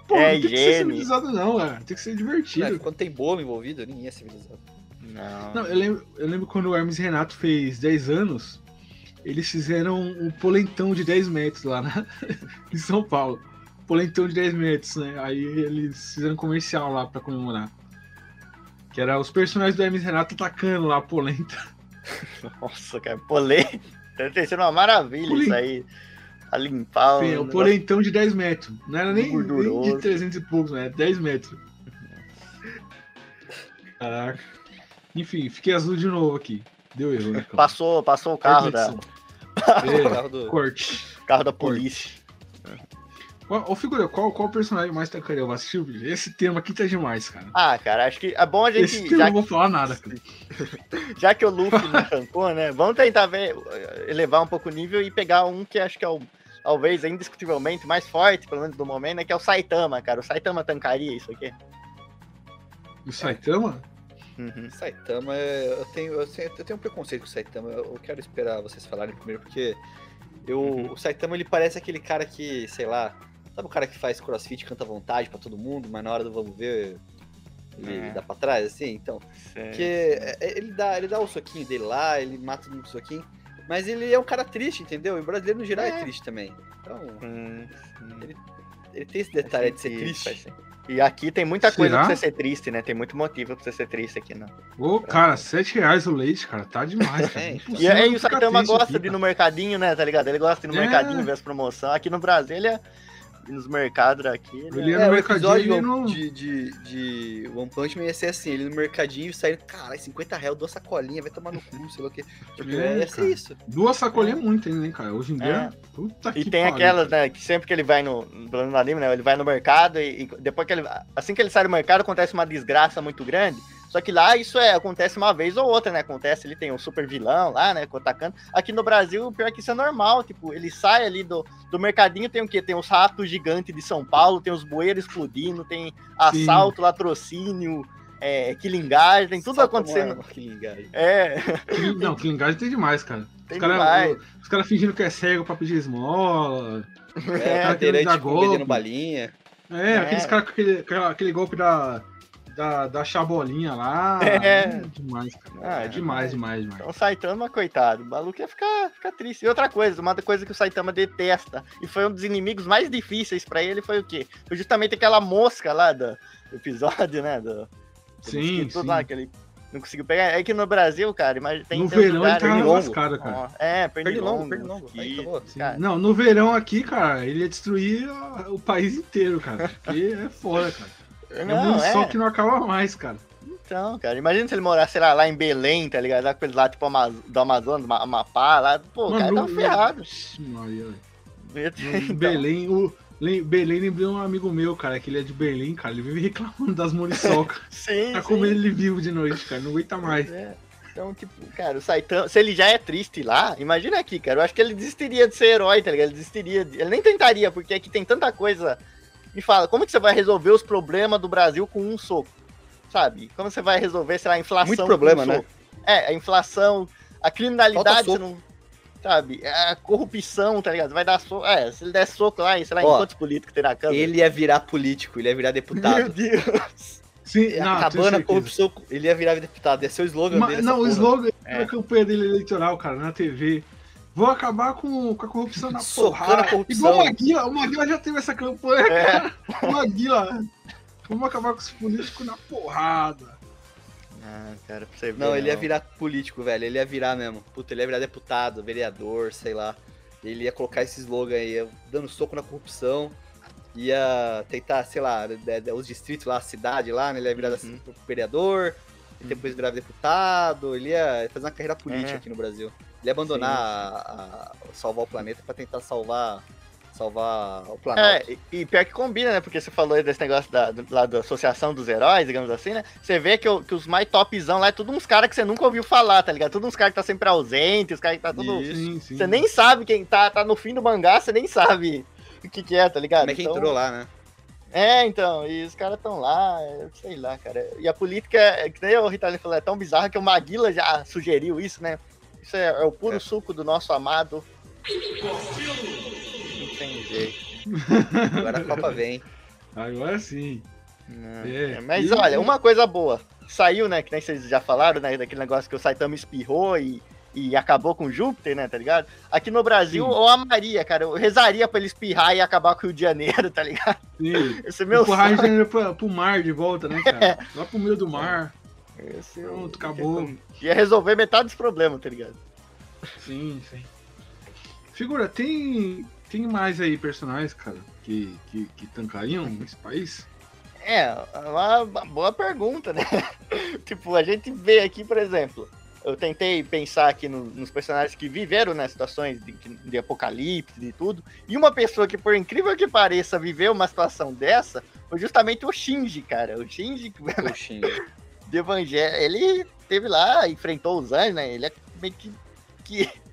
Pô, É não tem que ser civilizado, não, cara. Tem que ser divertido. É, quando tem bolo envolvido, ninguém é civilizado. Não. Não, eu lembro, eu lembro quando o Hermes Renato fez 10 anos, eles fizeram um polentão de 10 metros lá na- em São Paulo. Polentão de 10 metros, né? Aí eles fizeram um comercial lá pra comemorar. Que era os personagens do Hermes Renato atacando lá a polenta. Nossa, cara, polê. Deve ter uma maravilha Polê. isso aí. A limpar Sim, o o negócio. polentão de 10 metros. Não era nem, nem de 300 e poucos, né? 10 metros. Caraca. Enfim, fiquei azul de novo aqui. Deu erro, né? Passou, passou o carro da, edição. carro É, do... corte. carro da polícia. Qual, ô, figura, qual, qual personagem mais tacaria? Eu assistiu? Esse tema aqui tá demais, cara. Ah, cara, acho que é bom a Esse gente, tema eu já, não vou falar nada, cara. já que o Luffy não tancou, né? Vamos tentar ver, elevar um pouco o nível e pegar um que acho que é o talvez indiscutivelmente mais forte, pelo menos do momento, né? Que é o Saitama, cara. O Saitama tancaria isso aqui. O Saitama? Uhum. Saitama, é- eu tenho, eu tenho, eu tenho um preconceito com o Saitama. Eu eu quero esperar vocês falarem primeiro, porque eu, Uhum. o Saitama ele parece aquele cara que, sei lá, sabe o cara que faz crossfit, canta à vontade pra todo mundo, mas na hora do vamos ver, ele É. dá pra trás, assim? Então, porque é, é, ele dá, ele dá o soquinho dele lá, ele mata todo mundo com o soquinho, mas ele é um cara triste, entendeu? E o brasileiro no geral é, É. triste também. Então, Hum, hum. ele tem esse detalhe de ser triste. E aqui tem muita coisa Será? pra você ser triste, né? Tem muito motivo pra você ser triste aqui, não. Ô, cara, 7 reais o leite, cara. Tá demais, cara. É, E aí o Saitama gosta aqui, de ir no mercadinho, né? Tá ligado? Ele gosta de ir no É. mercadinho ver as promoções. Aqui no Brasil ele é nos mercados aqui. Ele Ele é... ia no É, o mercadinho e não... de, de, de One Punch Man ia ser assim, ele no mercadinho saindo, caralho, 50 reais, eu dou sacolinha, vai tomar no cu, sei lá o que. Tipo, É, ia ser cara. isso. Duas sacolinhas é muito ainda, hein, cara. Hoje em dia, puta E que tem pariu, aquelas, cara. né, que sempre que ele vai no, no anime, né, ele vai no mercado e, e depois que ele, assim que ele sai do mercado acontece uma desgraça muito grande, só que lá isso é, acontece uma vez ou outra, né, acontece, ele tem um super vilão lá, né, atacando, aqui no Brasil, pior que isso é normal, tipo, ele sai ali do, do mercadinho, tem o quê? Tem os ratos gigantes de São Paulo, tem os bueiros explodindo, tem assalto, latrocínio, é, quilingagem, tem tudo Salta acontecendo, arma, que é, Que- Não, que engajem tem demais, cara. tem Os caras cara fingindo que é cego pra pedir esmola. É, É, com vendendo golpe. balinha. É, É. aqueles caras com aquele, aquele golpe da, da, da chabolinha lá. É. demais, cara. Ah, é demais, demais, demais. Então o Saitama, coitado, o maluco ia ficar, ficar triste. E outra coisa, uma coisa que o Saitama detesta, e foi um dos inimigos mais difíceis pra ele, foi o quê? Foi justamente aquela mosca lá do episódio, né? Do, Sim, sim. Lá, que ele não conseguiu pegar. É que no Brasil, cara, mas tem no tem verão ele lugares- tava lascado, cara. É, Pernilongo, pernilongo. pernilongo. Não, no verão aqui, cara, ele ia destruir o país inteiro, cara. Porque é foda, cara. É Não, muito sol é. que não acaba mais, cara. Então, cara, imagina se ele morasse, sei lá, lá em Belém, tá ligado? Lá com eles lá, tipo, Amaz- do Amazonas, Ma- Amapá, lá. Pô, o cara no- ferrado. Maria, então. Belém, o, Belém lembrei um amigo meu, cara, que ele é de Belém, cara. Ele vive reclamando das muriçocas. Sim, tá sim. comendo ele vivo de noite, cara. Não aguenta mais. É. Então, tipo, cara, o Saitama, se ele já é triste lá, imagina aqui, cara. Eu acho que ele desistiria de ser herói, tá ligado? Ele desistiria. de- Ele nem tentaria, porque aqui tem tanta coisa. Me fala, como que você vai resolver os problemas do Brasil com um soco? Sabe? Como você vai resolver, sei lá, a inflação? Muito com problema, um né? É, a inflação, a criminalidade, você não. Sabe? A corrupção, tá ligado? Vai dar soco. É, se ele der soco lá, sei lá, em Ó, quantos políticos terá câmera? Ele ia virar político, ele ia virar Meu deputado. Deus. Sim, não, Acabando a corrupção, ele ia virar deputado. Ia ser o slogan Mas- dele. não, o slogan É. da campanha dele eleitoral, cara, na TV. Vou acabar com, com a corrupção na Socando porrada. a corrupção. Igual o Maguila. O Maguila já teve essa campanha, É. cara. O Maguila. Vamos acabar com os políticos na porrada. Ah, cara, pra você ver. Não, ele ia não. virar político, velho. Ele ia virar mesmo. Puta, ele ia virar deputado, vereador, sei lá. Ele ia colocar esse slogan aí, dando soco na corrupção. Ia tentar, sei lá, de- de- os distritos lá, a cidade lá, né? Ele ia virar Uhum. vereador, e depois virar deputado. Ele ia fazer uma carreira política É. aqui no Brasil. Ele abandonar a- a- salvar o planeta pra tentar salvar, salvar o planeta. É, e, e pior que combina, né? Porque você falou aí desse negócio da, do- lá da Associação dos Heróis, digamos assim, né? Você vê que, o- que os mais topzão lá é tudo uns caras que você nunca ouviu falar, tá ligado? Tudo uns caras que tá sempre ausente, os caras que tá tudo. Isso. Sim, sim. Você nem sabe quem tá, tá no fim do mangá, você nem sabe o que que é, tá ligado? Como é que Então- entrou lá, né? É, então, e os caras tão lá, sei lá, cara. E a política, é, que nem o Ritalin falou, é tão bizarra que o Maguila já sugeriu isso, né? Isso é, é o puro É. suco do nosso amado. Não tem jeito. Agora a Copa vem. Agora sim. É, É, Mas olha, uma coisa boa. Saiu, né? Que nem vocês já falaram, né? Daquele negócio que o Saitama espirrou e, e acabou com Júpiter, né? Tá ligado? Aqui no Brasil, Sim. eu amaria, cara. Eu rezaria pra ele espirrar e acabar com o Rio de Janeiro, tá ligado? Sim. Esse é meu Empurrar sonho. a gente pra, pro mar de volta, né, cara? Lá pro meio do mar. Esse eu- Pronto, acabou. Ia resolver metade dos problemas, tá ligado? Sim, sim. Figura, tem, tem mais aí personagens, cara, que, que, que tancariam nesse país? É, uma, uma boa pergunta, né? tipo, a gente vê aqui, por exemplo, eu tentei pensar aqui no- nos personagens que viveram né, situações de, de apocalipse e tudo, e uma pessoa que, por incrível que pareça, viveu uma situação dessa foi justamente o Shinji, cara. O Shinji Coxinha. de Evangelho, ele teve lá, enfrentou os anjos, né? Ele é meio que. que...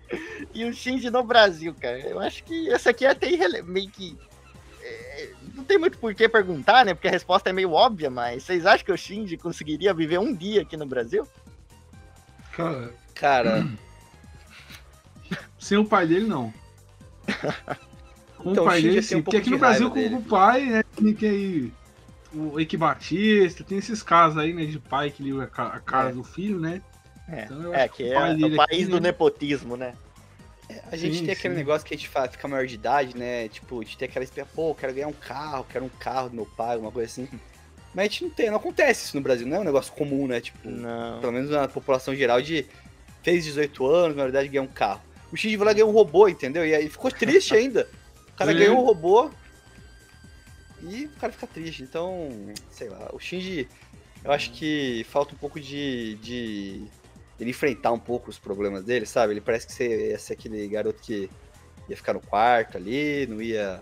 E o Shinji no Brasil, cara. Eu acho que essa aqui é até irrele... meio que. é, Não tem muito por que perguntar, né? Porque a resposta é meio óbvia, mas vocês acham que o Shinji conseguiria viver um dia aqui no Brasil? Cara, Cara, sem o pai dele, não. Com Então, o pai dele, sim. um Porque aqui no Brasil, com dele. o pai, né, que aí o Eike Batista, tem esses casos aí, né, de pai que liga a ca- a cara É. do filho, né? É, Então eu é acho que que é o pai o país aqui, do né? nepotismo, né? a gente Sim, tem aquele sim. negócio que a gente fala, fica maior de idade, né? Tipo, a gente tem aquela espera, pô, eu quero ganhar um carro, quero um carro do meu pai, alguma coisa assim. Mas a gente não tem, não acontece isso no Brasil, não é um negócio comum, né? Tipo, Não. pelo menos na população geral de fez 18 anos, na verdade ganhar um carro. O Shinji vai lá ganhar um robô, entendeu? E aí ficou triste ainda. O cara Sim. ganhou um robô e o cara fica triste. Então, sei lá, o Shinji, eu acho que falta um pouco de, de ele enfrentar um pouco os problemas dele, sabe? Ele parece que ser- ia ser aquele garoto que ia ficar no quarto ali, não ia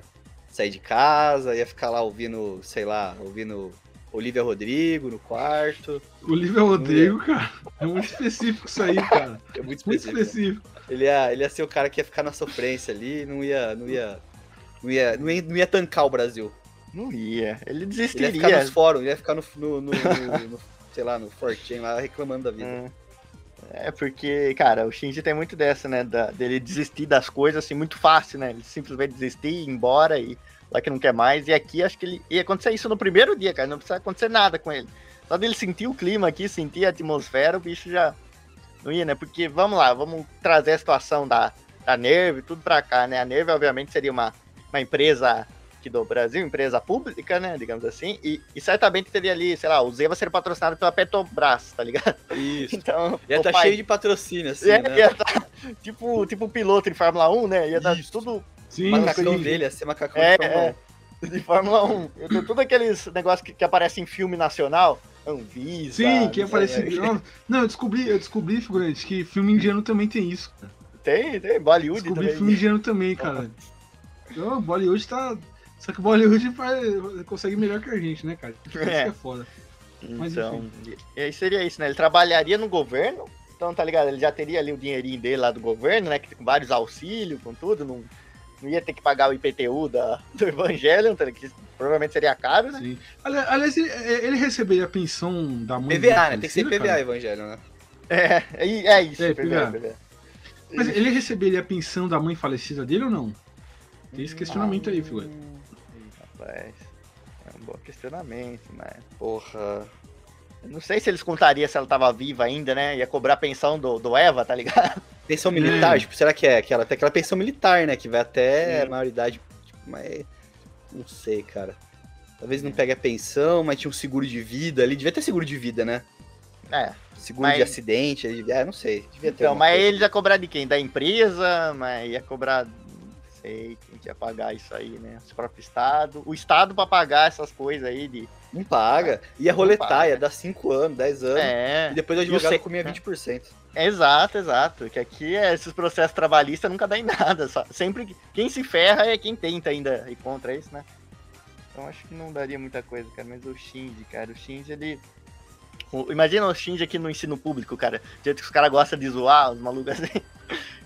sair de casa, ia ficar lá ouvindo, sei lá, ouvindo Olivia Rodrigo no quarto. Olivia Rodrigo, cara, é muito específico isso aí, cara. É muito Muito específico. específico. Ele ia, ele ia ser o cara que ia ficar na sofrência ali, não ia, não ia, não ia, não ia, não ia tancar o Brasil. Não ia. Ele Ele ia desistiria. ficar nos fóruns, ele ia ficar no, no, no- no- sei lá, no Fortune lá reclamando da vida. Hum. É porque, cara, o Shinji tem muito dessa, né? da- dele desistir das coisas assim muito fácil, né? Ele simplesmente desistir, ir embora e lá que não quer mais. E aqui acho que ele ia acontecer isso no primeiro dia, cara. Não precisa acontecer nada com ele. Só dele sentir o clima aqui, sentir a atmosfera, o bicho já não ia, né? Porque vamos lá, vamos trazer a situação da, da Nerve, tudo pra cá, né? A Nerve, obviamente, seria uma, uma empresa aqui do Brasil, empresa pública, né? Digamos assim. E, e certamente teria ali, sei lá, o Zeva ser patrocinado pela Petrobras, tá ligado? Isso. Então. Ia estar pai- cheio de patrocínio, assim, é, né? ia tá, tipo, tipo um piloto de Fórmula 1, né? Ia dar Isso. tudo Sim, macacão sim. dele, ia ser macacão É, de Fórmula é. de Fórmula 1. Ia ter tudo aqueles negócios que, que aparecem em filme nacional. Anvisa. Sim, que aparece. sei, Não, não, eu descobri, eu descobri, figurante, que filme indiano também tem isso. Cara. Tem, tem. Bollywood Descobri também. filme indiano também, cara. Então, Bollywood tá. Só que Bollywood faz, consegue melhor que a gente, né, cara? Isso que É. é foda. Mas, Então, e aí seria isso, né? Ele trabalharia no governo, então tá ligado? Ele já teria ali o dinheirinho dele lá do governo, né? Que com vários auxílios, com tudo, não, não ia ter que pagar o IPTU da, do Evangelion, tá ligado? que provavelmente seria caro, né? Sim. Ali- Aliás, ele, ele receberia a pensão da mãe PVA, né? Tem que ser PVA, cara? Evangelho, né? É, é, é isso, É, PVA, PVA. PVA. Mas ele receberia a pensão da mãe falecida dele ou não? Tem esse questionamento aí, figura. Hum, Rapaz, é um bom questionamento, mas. Porra. eu Não sei se eles contariam se ela tava viva ainda, né? Ia cobrar a pensão do, do Eva, tá ligado? Pensão militar, É. tipo, será que é aquela, tem aquela pensão militar, né? Que vai até Sim. a maioridade. Tipo, mas. Não sei, cara. Talvez não pegue a pensão, mas tinha um seguro de vida ali. Devia ter seguro de vida, né? É. Seguro Mas- de acidente. ele- É, não sei. Devia ter. Então, mas coisa. ele ia cobrar de quem? Da empresa, mas ia cobrar. Sei quem que ia pagar isso aí, né? O próprio Estado. O Estado pra pagar essas coisas aí de. Não paga. Ia roletar, paga. ia dar 5 anos, 10 anos. É. E depois o E o advogado se- comia 20%. Exato, exato. Que aqui é, esses processos trabalhistas nunca dá em nada. só- sempre que- quem se ferra é quem tenta ainda ir contra isso, né? Então acho que não daria muita coisa, cara. Mas o Shinji, cara, o Shinji ele. imagina o Shinji aqui no ensino público, cara. Do jeito que os caras gostam de zoar, os malucos assim.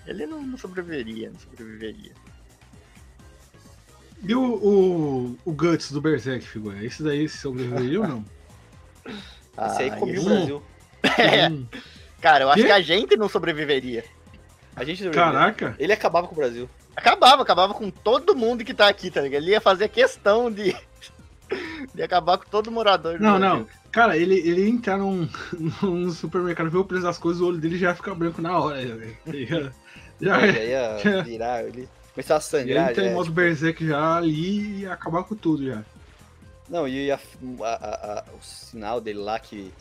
Ele não, não sobreviveria, não sobreviveria. E o, o, o Guts do Berserk, figura? Esse daí sobreviveu ou não? Esse aí Ah, comia o Brasil. É, Hum, cara, eu acho Quê? que a gente não sobreviveria. A gente sobreviveu. Caraca! Ele acabava com o Brasil. Acabava, acabava com todo mundo que tá aqui, tá ligado? Ele ia fazer questão de. de acabar com todo morador do Não, Brasil. não. Cara, ele, ele ia entrar num, num supermercado, ver o preço das coisas, o olho dele já ia ficar branco na hora. Já, ia- já, Já ia virar, ele começava a sangrar. entrar já, em modo tipo, Berserk já ali e ia acabar com tudo já. Não, e ia, a- a- a- o sinal dele lá que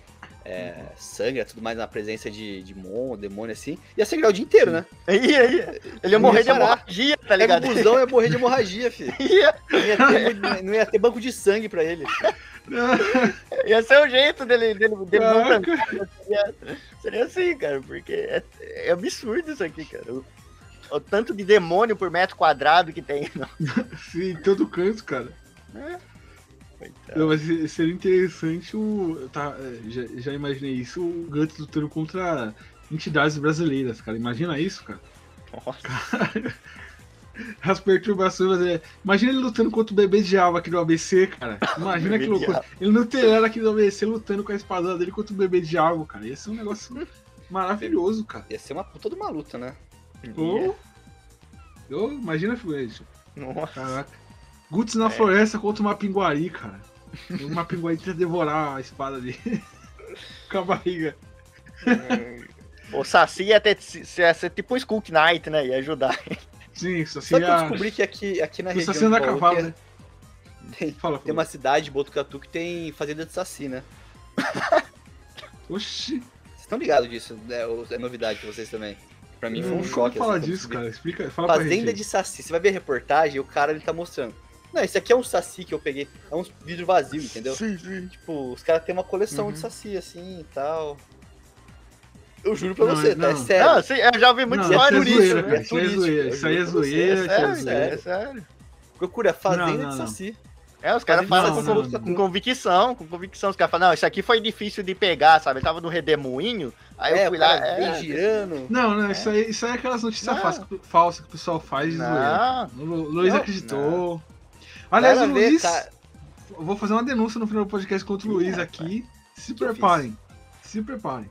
é, sangra tudo mais na presença de, de mon, demônio assim, ia sangrar o dia inteiro, né? Ia, ia. Ele ia morrer ia de hemorragia, tá ligado? o busão ia morrer de hemorragia, filho. Ia, Não ia, ter, não ia ter banco de sangue pra ele. ia ser o jeito dele, dele, dele não. Seria, seria assim, cara, porque é, é absurdo isso aqui, cara. O, tanto de demônio por metro quadrado que tem. Sim, em todo canto, cara. Coitado. Não, mas se- seria interessante o. Tá, é, já, já imaginei isso, o Guts lutando contra entidades brasileiras, cara. Imagina isso, cara. Nossa. As perturbações. é, Imagina ele lutando contra o bebê diabo aqui do ABC, cara. Imagina que loucura. Ele no telhado aqui do ABC lutando com a espada dele contra o bebê diabo, cara. Ia ser um negócio maravilhoso, cara. Ia ser uma puta de uma luta, né? Ô, ô, imagina, Fluente. Nossa. Caraca. Guts É. na floresta contra uma pinguari, cara. E uma pinguari tenta devorar a espada dele. com a barriga. O Saci ia, ter, ia ser tipo um Skull Knight, né? Ia ajudar. Sim, isso assim Só que eu a... descobri que aqui, aqui na Você região está sendo a de Bauru cavalo, tem- né? tem, Fala, tem uma cidade, Botucatu, que tem fazenda de saci, né? Oxi. Vocês estão ligados disso? É, o- é novidade pra vocês também. Pra mim foi um Nunca choque. falar assim, disso, cara. Explica, fala pra Fazenda gente. de Saci. Você vai ver a reportagem, o cara ele tá mostrando. Não, esse aqui é um Saci que eu peguei. É um vidro vazio, entendeu? Sim, sim. Tipo, os caras têm uma coleção Uhum. de Saci assim e tal. Eu juro pra Não, você, é- tá? É não. sério. Não, sim, eu já ouvi muita Não, história isso é disso, zoeira, né? aí é turístico, zoeira. eu Isso aí é zoeira. É isso é sério, zoeira. é sério. Procura Fazenda Não, não, de não. Saci. É, os caras falam não, com, não, com convicção, com convicção. Os caras falam, não, isso aqui foi difícil de pegar, sabe? Ele tava no redemoinho, aí é, eu fui lá. É, girando. Não, não, isso aí, isso aí é aquelas notícias Não. falsas que, o pessoal faz de zoeira. não, O Lu- Luiz Não, acreditou. Aliás, Cara, o Luiz. tá- Eu vou fazer uma denúncia no final do podcast contra o Luiz aqui. Se preparem. Se preparem.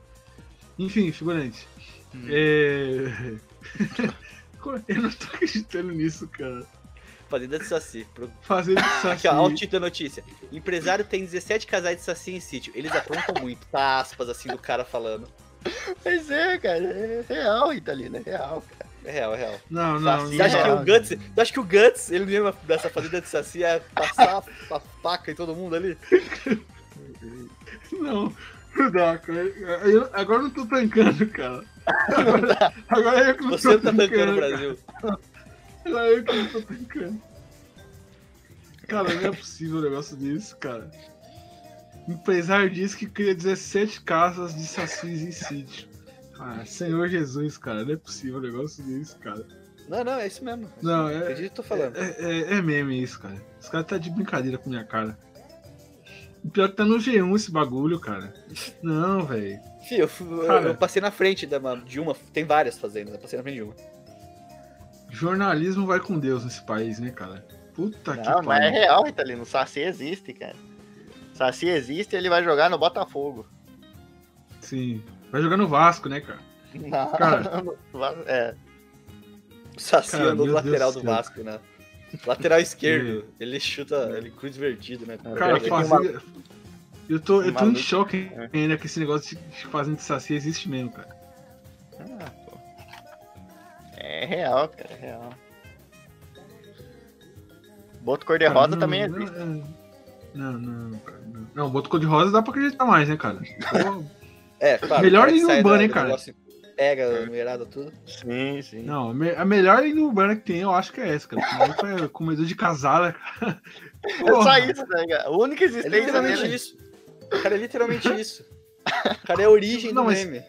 Enfim, figurante. Hum. É... Eu não tô acreditando nisso, cara. Fazenda de Saci. Pro- Fazendo isso Aqui, ó, olha o título da notícia. Empresário tem 17 casais de Saci em sítio. Eles aprontam muito. Tá aspas, assim, do cara falando. Pois é, cara, é real, Italina, é real, cara. É real, é real. Não, não, Saci Você acha que É. o Guts, você acha que o Guts, ele mesmo dessa fazenda de Saci ia passar a faca em todo mundo ali? não. Não dá, cara. Eu- agora eu não tô tancando, cara. Agora, agora eu que não Você tô não tá tancando o. Brasil. Eu que não tô tancando. Cara, não é possível um negócio desse, cara. Empresário diz que cria 17 casas de sacis em sítio. Ah, Senhor Jesus, cara, não é possível um negócio desse, cara. Não, não, é isso mesmo. Não, é, Acredito que eu tô falando. é, é, é meme isso, cara. Os caras tá de brincadeira com minha cara. O pior é que tá no G1 esse bagulho, cara. Não, velho. Fih, eu, eu- passei na frente da, de uma. Tem várias fazendas, eu passei na frente de uma. Jornalismo vai com Deus nesse país, né, cara? Puta que Não, mas é pariu. real, Italino, o Saci existe, cara. O Saci existe ele vai jogar no Botafogo. Sim. Vai jogar no Vasco, né, cara? Não, Cara. é. O Saci Cara, andou do meu lateral Deus do. Vasco, né? Lateral esquerdo. Ele chuta, ele cruz invertido, né? Cara, É que fazenda. Eu tô, eu tô em choque É. ainda que esse negócio de fazenda de saci existe mesmo, cara. Real, cara, é real. Boto cor-de-rosa também não, existe. Não, não, não, cara, não. Não, boto cor-de-rosa dá pra acreditar mais, né, cara? É, claro. Melhor o sai Urbana, hein, cara? Pega a mulherada tudo. Sim, sim. Não, a me- a melhor linha urbana que tem, eu acho que é essa, cara. É comedor de casada, cara. É só isso, né, cara? A única É existência literalmente dele. isso. O cara é literalmente isso. O cara é a origem Não, do mas- meme.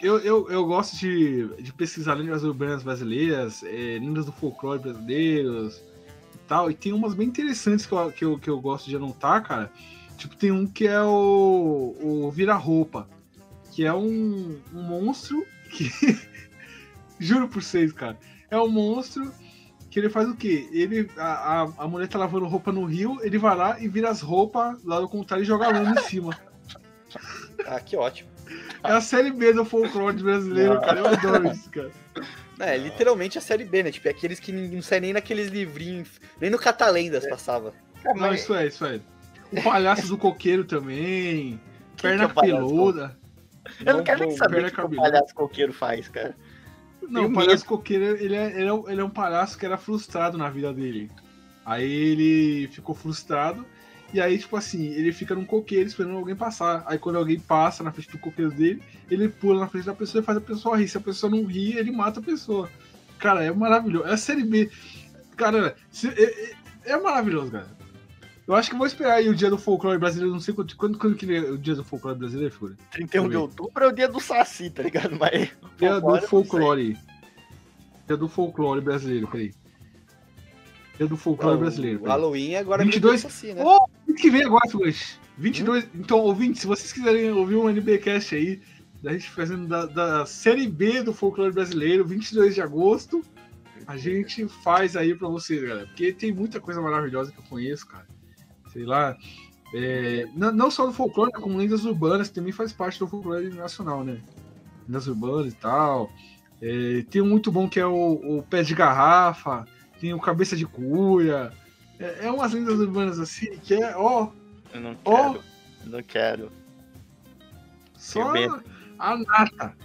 Eu, eu, eu gosto de, de pesquisar lendas urbanas brasileiras, é, lendas do folclore brasileiros e tal. E tem umas bem interessantes que eu, que eu, que eu gosto de anotar, cara. Tipo, tem um que é o, o Vira-Roupa, que é um, um monstro que. Juro por vocês, cara. É um monstro que ele faz o quê? Ele, a, a, a mulher tá lavando roupa no rio, ele vai lá e vira as roupas lá do contrário e joga lama em cima. Ah, que ótimo. É a série B do folclore brasileiro, cara. Eu adoro isso, cara. É, literalmente a série B, né? Tipo, é aqueles que não sai nem naqueles livrinhos. Nem no Catalendas passava. Cara, Não, mas isso é, isso é. O palhaço do coqueiro também. Quem perna que é peluda. eu não quero nem saber o que o palhaço coqueiro faz, cara. Não, Tenho o palhaço coqueiro, ele é, ele, é, um- ele é um palhaço que era frustrado na vida dele. Aí ele ficou frustrado. E aí, tipo assim, ele fica num coqueiro esperando alguém passar. Aí quando alguém passa na frente do coqueiro dele, ele pula na frente da pessoa e faz a pessoa rir. Se a pessoa não rir, ele mata a pessoa. Cara, é maravilhoso. É a série B. Cara, se- é, é- é maravilhoso, cara. Eu acho que vou esperar aí o dia do folclore brasileiro. Não sei quando, quando, quando que é o dia do folclore brasileiro, figura? 31 de outubro é o dia do Saci, tá ligado? Mas. Dia do folclore. Dia do folclore brasileiro, peraí. Dia do folclore O brasileiro. peraí. Halloween agora 22 assim, né? Ô, que vem agora, Figueiredo. 22. Então, ouvinte, se vocês quiserem ouvir um NBcast aí, da gente fazendo da, da série B do folclore brasileiro, 22 de agosto, a gente faz aí pra vocês, galera. Porque tem muita coisa maravilhosa que eu conheço, cara. Sei lá. é, não, não só do folclore, né, como lendas urbanas, que também faz parte do folclore nacional, né? Lendas urbanas e tal. É, tem um muito bom que é o, o Pé de Garrafa, tem o Cabeça de Cuia. É, é umas lendas urbanas assim que é, ó, Eu não Ó. quero. Eu não quero. só a nata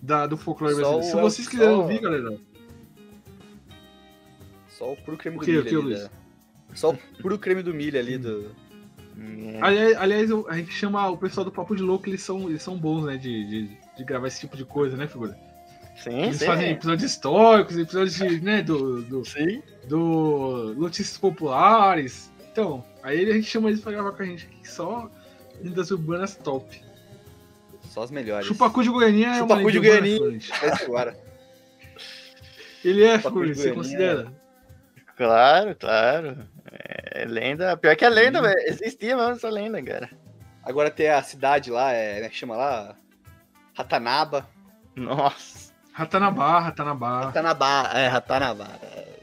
da, do folclore Só brasileiro. Se vocês só- quiserem ouvir, galera, Só o puro creme do milho ali. Da- Só o puro creme do milho ali do. É. aliás, aliás, eu- a gente chama o pessoal do Papo de Louco, eles são, eles são bons, né, de, de, de gravar esse tipo de coisa, né, figura? Sim, Eles sim. fazem episódios históricos, episódios de, né, do, do, Sim. do Notícias Populares. Então, aí a gente chama eles pra gravar com a gente aqui, só lendas urbanas top. Só as melhores. Chupacu de Goianinha é uma Chupacu lenda de Goianinha. Agora. Ele é, Chupacu Figurante, você considera? Claro, claro. É lenda. Pior que é lenda, velho. Existia mesmo essa lenda, cara. Agora tem a cidade lá, é, como é que chama lá? Ratanaba. Nossa. Ratanabá, Ratanabá. Ratanabá, é, Ratanabá. é.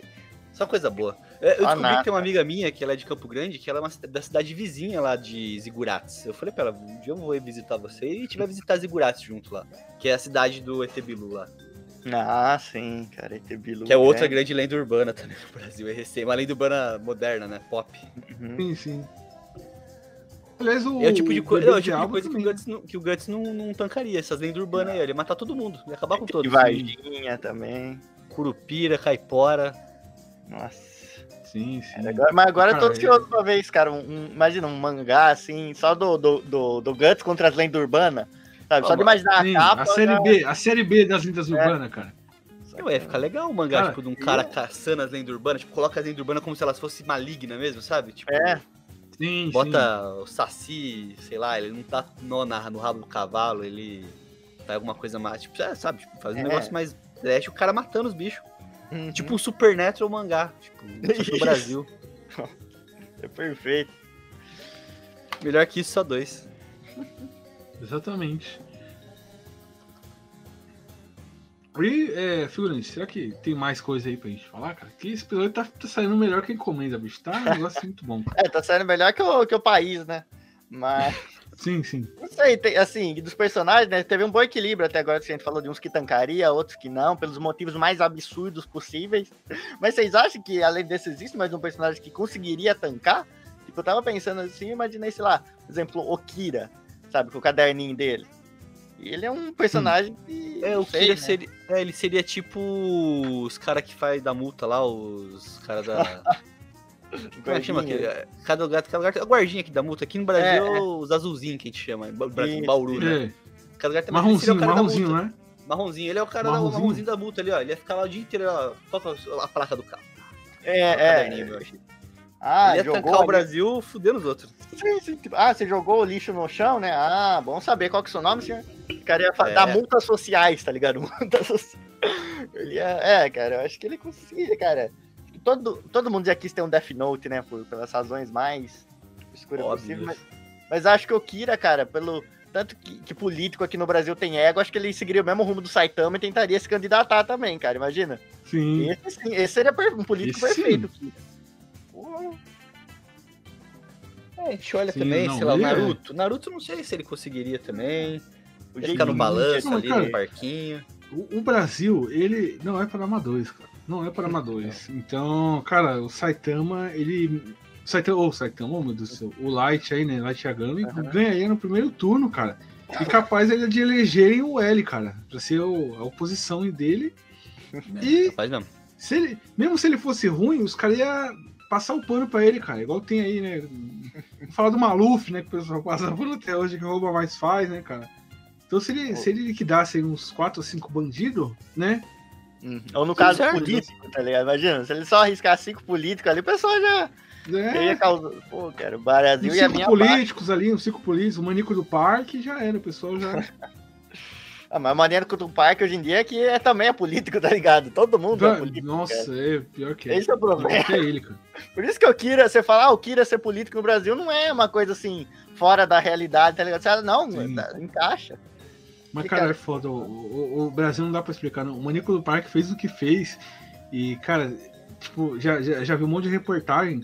Só coisa boa. É, Eu descobri que tem uma amiga minha, que ela é de Campo Grande, que ela é uma, da cidade vizinha lá de Zigurates. Eu falei pra ela, um dia eu vou ir visitar você e a gente vai visitar Zigurates junto lá. Que é a cidade do ET Bilu lá. Ah, sim, cara. ET Bilu. Que é outra é. grande lenda urbana também no Brasil. É recém, uma lenda urbana moderna, né? Pop. Uhum. Sim, sim. Aliás, o. É o tipo de, co- não, é o tipo de coisa que o. Guts não, que o Guts não, não tancaria. Essas lendas urbanas aí, ele ia matar todo mundo. Ia acabar com E todos. Varginha também. Curupira, Caipora. Nossa. Sim, sim. Agora- mas agora eu tô Cara, ansioso pra ver isso, cara. Um, um- imagina um mangá assim, só do, do, do, do Guts contra as lendas urbanas. Sabe? Só de imaginar Sim, a capa. a série já- B, a série B das lendas É. urbanas, cara. Ué, fica legal um mangá, Cara, tipo, de um cara eu- caçando as lendas urbanas. Tipo, coloca as lendas urbanas como se elas fossem malignas mesmo, sabe? Tipo, É. Sim, bota o Saci, sei lá, ele não tá nó na, no rabo do cavalo, ele faz alguma coisa mais, tipo, é, sabe? Tipo, faz um É. negócio mais trash, o cara matando os bichos. Uhum. Tipo um Supernatural mangá, tipo, Isso. Brasil. É perfeito. Melhor que isso, só dois. sim. Exatamente. E, é, figurante, será que tem mais coisa aí pra gente falar, cara? Que esse episódio tá, tá saindo melhor que a encomenda, bicho. Tá um negócio muito bom. É, tá saindo melhor que o, que o país, né? Mas, Sim, sim. não sei, tem, assim, dos personagens, né? Teve um bom equilíbrio até agora, que a gente falou de uns que tancaria, outros que não, pelos motivos mais absurdos possíveis. Mas vocês acham que, além desse, existe mais um personagem que conseguiria tancar? Tipo, eu tava pensando assim, imaginei, sei lá, por exemplo, o Kira, sabe, com o caderninho dele. E ele é um personagem que. É, o sei, Kira né? seria. É, ele seria tipo os caras que faz da multa lá, os caras da. Como é que chama aquele? É, Cada lugar, cada tem a guardinha aqui da multa. Aqui no Brasil, É, é. os azulzinhos que a gente chama, Brasil, Isso, Bauru, né? É, Cada ele seria marronzinho, o cara da marronzinho, né? Marronzinho, ele é o cara da Marronzinho? marronzinho da multa ali, ó. Ele ia ficar lá o dia inteiro, ó. Qual que a placa do carro? É, O é. Ah, ele ia jogou o. Brasil fudendo os outros. Sim, sim. Ah, você jogou o lixo no chão, né? Ah, bom saber qual que é o seu nome, senhor. O cara ia É. dar multas sociais, tá ligado? Multas sociais. Ele ia... É, cara, eu acho que ele conseguia, cara. Todo, todo mundo já quis ter um Death Note, né? Por, pelas razões mais escuras possíveis. Mas, mas acho que o Kira, cara, pelo. Tanto que, que político aqui no Brasil tem ego, acho que ele seguiria o mesmo rumo do Saitama e tentaria se candidatar também, cara. Imagina. Sim. Esse, sim, esse seria um político Esse perfeito. Kira. Porra. É, a gente olha Sim, também, não, sei lá, o é- Naruto. Naruto não sei se ele conseguiria também. O Ia ficar no balanço Não, ali, cara, no parquinho. O, o Brasil, ele não é para amadores, cara. Não é para amadores. Então, cara, o Saitama, ele. O Saitama, ô, Saitama, oh, meu Deus do céu. O Light aí, né? Light Yagami, ganharia no primeiro turno, cara. E capaz ele de elegerem o L, cara. Pra ser o- a oposição dele. E Capaz mesmo. se ele, mesmo se ele fosse ruim, os caras iam passar o pano pra ele, cara. Igual tem aí, né? Falar do Maluf, né? Que o pessoal passa pano até hoje, que rouba mais faz, né, cara? Então se ele, se ele liquidasse uns 4 ou 5 bandidos, né? Uhum. Ou no caso certo. político, tá ligado? Imagina, se ele só arriscar cinco políticos ali, o pessoal já, É, ia causar. Pô, cara, o Brasil ia 5 minha políticos ali, uns 5 políticos, o manico do parque, já era, o pessoal já. Ah, mas a maneira que o parque hoje em dia é que é, também é político, tá ligado? Todo mundo é político. Nossa, é pior que é. Esse é o problema. É ele, cara. Por isso que eu queria, você falar, ah, o Kira ser político no Brasil não é uma coisa assim, fora da realidade, tá ligado? Você fala, não, tá- encaixa. Mas, cara, é foda. O, o- o Brasil não dá pra explicar, não. O Manico do Parque fez o que fez. E, cara, tipo, já, já, já vi um monte de reportagem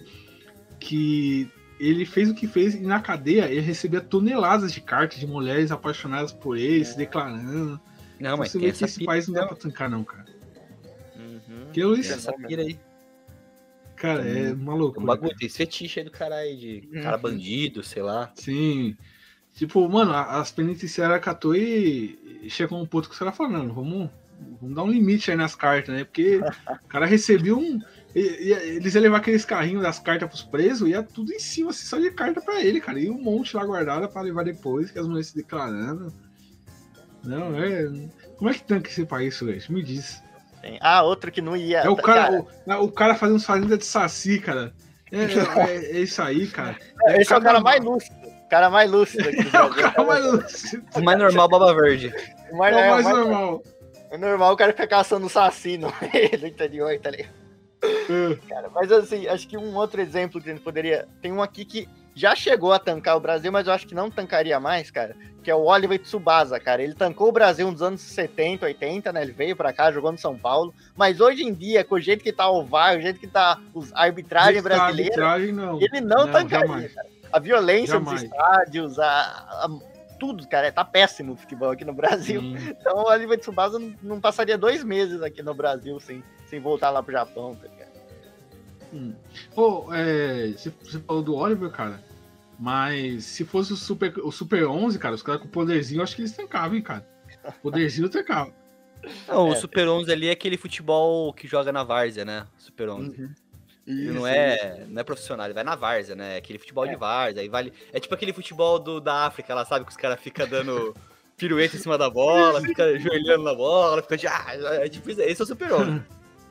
que ele fez o que fez e na cadeia ele recebia toneladas de cartas de mulheres apaixonadas por ele, se declarando. Não, mas Você tem vê que esse pira, país não dá pra tancar, não, cara. Uhum. Porque eu, Tem isso, essa pira aí. cara, é uma Tem um loucura. bagulho, tem esse fetiche aí do cara aí, de Uhum. cara bandido, sei lá. Sim. Tipo, mano, as penitenciárias catou e chegou um ponto que você tá falando. Vamos, vamos dar um limite aí nas cartas, né? Porque o cara recebeu um. Eles iam levar aqueles carrinhos das cartas pros presos e ia tudo em cima, assim, só de carta pra ele, cara. E um monte lá guardada pra levar depois, que as mulheres se declarando. Não, é. Como é que tanca esse país, Suete? Me diz. Ah, outro que não ia. É o tá- cara, o, o cara fazendo fazendas de saci, cara. É, é- é isso aí, cara. esse é o cara cada- mais lúcido. O cara mais lúcido aqui. do É o cara mais lúcido. O mais normal, Baba Verde. O mais- É o é, o mais normal. É normal o cara ficar caçando saci no no interior, tá ligado? É. Cara, mas assim, acho que um outro exemplo que a gente poderia. Tem um aqui que já chegou a tancar o Brasil, mas eu acho que não tancaria mais, cara. Que é o Oliver Tsubasa, cara. Ele tancou o Brasil nos anos 70, 80, né? Ele veio pra cá, jogou no São Paulo. Mas hoje em dia, com o jeito que tá o VAR, o jeito que tá os- a arbitragem brasileira, arbitragem, não. ele não, Não, tancaria, jamais. cara. A violência Jamais. nos estádios, a, a- tudo, cara, tá péssimo o futebol aqui no Brasil. Sim. Então o Oliver Tsubasa não, não passaria dois meses aqui no Brasil sem, sem voltar lá pro Japão, tá ligado? Hum. Pô, é, você, você falou do Oliver, cara. Mas se fosse o Super, o Super 11, cara, os caras com poderzinho, eu acho que eles tancavam, hein, cara. Poderzinho tancava. Não, o É. Super 11 ali é aquele futebol que joga na várzea, né? Super 11. Ele não é, não é profissional, ele vai na várzea, né? É Aquele futebol de várzea, aí vale. É tipo aquele futebol do, da África, lá, sabe? Que os caras ficam dando pirueta em cima da bola, fica ajoelhando na bola, fica de. Ah, é tipo isso. Esse é o Super 11.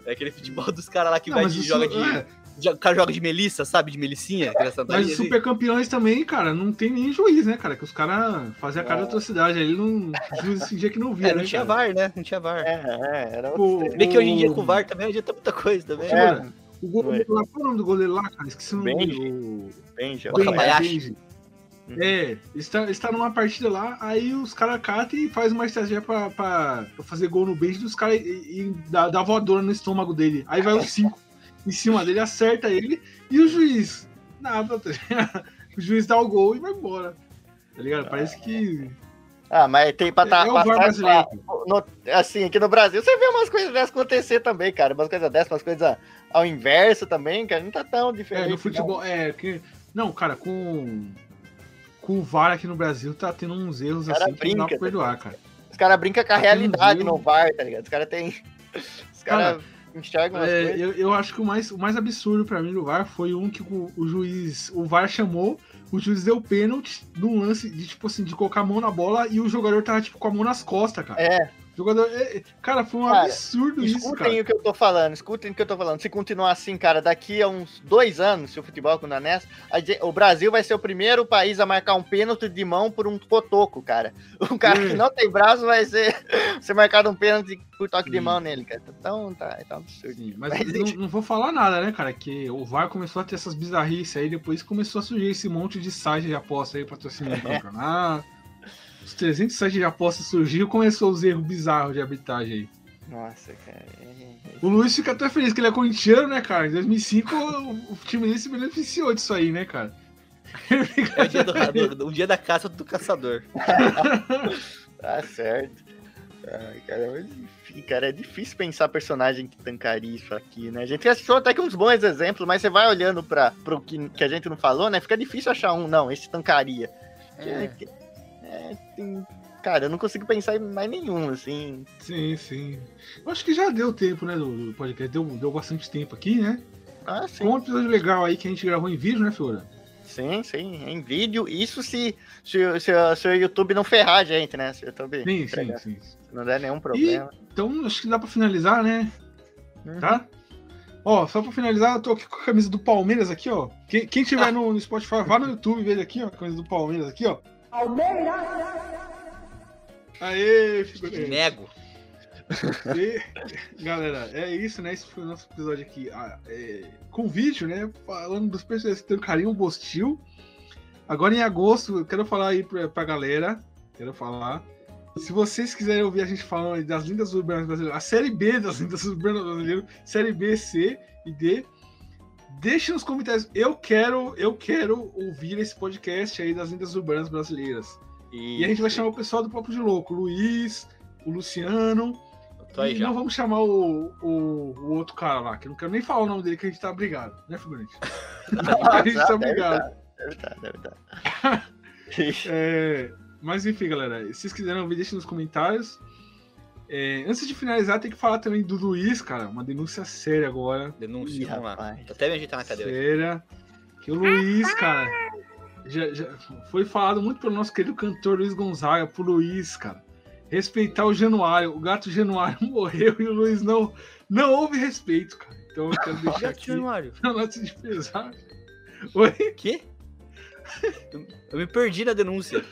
É aquele futebol dos caras lá que Não, vai de, isso- joga de. é, O cara joga de melissa, sabe? De melicinha. mas os assim. super campeões também, cara, não tem nem juiz, né, cara? Que os caras faziam a cada atrocidade. Aí não. O juiz esse dia que não via, É, não né? tinha cara? VAR, né? Não tinha VAR. É, é, era outro Se bem que hoje em dia o- com o VAR também adianta muita coisa também. É. É, O goleiro lá, qual é o nome do goleiro lá, cara? Esqueci o nome Benji. dele. O... bem, já. O Wakabayashi. Benji. É, está, está numa partida lá, aí os caras catam e faz uma estratégia pra, pra, pra fazer gol no Benji dos caras e, e dá, dá voadora no estômago dele. Aí vai os cinco em cima dele, acerta ele e o juiz. Nada, tá? O juiz dá o gol e vai embora. Tá ligado? Parece que. Ah, mas tem pra tá, é o VAR passar brasileiro. no- assim, aqui no Brasil, você vê umas coisas dessas acontecer também, cara. Umas coisas dessas, umas coisas ao inverso também, cara. Não tá tão diferente. É, no não. futebol. É, que. Não, cara, com. com o VAR aqui no Brasil tá tendo uns erros Cara, assim que não dá brinca, pra perdoar, cara. Os caras brincam com a Tá realidade no VAR, tá ligado? Os caras têm. Os caras enxergam as É, coisas. eu, eu acho que o mais, o mais absurdo pra mim no VAR foi um que o, o juiz. O VAR chamou, o juiz deu pênalti num lance de, tipo assim, de colocar a mão na bola e o jogador tava, tipo, com a mão nas costas, cara. É, jogador. é, é, cara, foi um Cara, absurdo isso, escutem cara. o que eu tô falando, escutem o que eu tô falando. Se continuar assim, cara, daqui a uns dois anos, se o futebol com nessa, o Brasil vai ser o primeiro país a marcar um pênalti de mão por um cotoco, cara. Um cara É. que não tem braço vai ser, ser marcado um pênalti por toque de Sim. mão nele, cara. Então tá, tá um absurdo. Sim, mas Mas não, não vou falar nada, né, cara? Que o VAR começou a ter essas bizarrices aí, depois começou a surgir esse monte de site de aposta aí patrocinando o campeonato. Os 300 sites de aposta surgiu começou os erros bizarros de arbitragem aí. Nossa, cara. é- é- O Luiz fica até feliz que ele é corintiano, né, cara? Em 2005 o, o time dele se beneficiou disso aí, né, cara? É o dia, do, do- o dia da caça do caçador. Tá certo. Ai, cara, mas enfim, cara, é difícil pensar personagem que tancaria isso aqui, né? A gente achou até que uns bons exemplos, mas você vai olhando para pro que, que a gente não falou, né? Fica difícil achar um, não, esse tancaria. É, que- é, tem- cara, eu não consigo pensar em mais nenhum, assim. Sim, sim. Eu acho que já deu tempo, né, do, do podcast. Deu, deu bastante tempo aqui, né? Ah, sim. Um episódio legal aí que a gente gravou em vídeo, né, Fiora? Sim, sim, em vídeo. Isso se, se, o- se, se o YouTube não ferrar a gente, né? Se o YouTube Sim, sim, entregar, sim. não der nenhum problema. Então acho que dá pra finalizar, né? Uhum. Tá? Ó, só pra finalizar, eu tô aqui com a camisa do Palmeiras aqui, ó. Quem, quem tiver no, no Spotify, vá no YouTube e veja aqui, ó. A camisa do Palmeiras aqui, ó. Aê, figurinha. Nego. E, galera, é isso, né? Esse foi o nosso episódio aqui ah, é, com vídeo, né? Falando dos personagens que tancariam o Bostil. Agora em agosto, eu quero falar aí pra, pra galera. Quero falar. Se vocês quiserem ouvir a gente falando das lindas urbanas brasileiras, a série B das lindas urbanas brasileiras, série B, C e D, deixe nos comentários. Eu quero, eu quero ouvir esse podcast aí das lindas urbanas brasileiras. E a gente vai chamar o pessoal do Papo de Louco, o Luiz, o Luciano. E já. não vamos chamar o, o, o outro cara lá, que eu não quero nem falar o nome dele, que a gente tá brigado, né, figurante? a gente tá deve brigado. tá, deve tá, deve tá. É, mas enfim, galera, se vocês quiserem ouvir, deixem nos comentários. É, antes de finalizar, tem que falar também do Luiz, cara, uma denúncia séria agora. Denúncia, Ih, vamos lá. rapaz. Tô até me ajeitar na cadeira. Séria. Que o Luiz, cara, já, já foi falado muito pelo nosso querido cantor Luiz Gonzaga, pro Luiz, cara. Respeitar o Januário. O gato Januário morreu e o Luiz não, não houve respeito, cara. Então eu quero deixar aqui Januário. a nossa de pesar. Oi? Quê? Eu, eu me perdi na denúncia.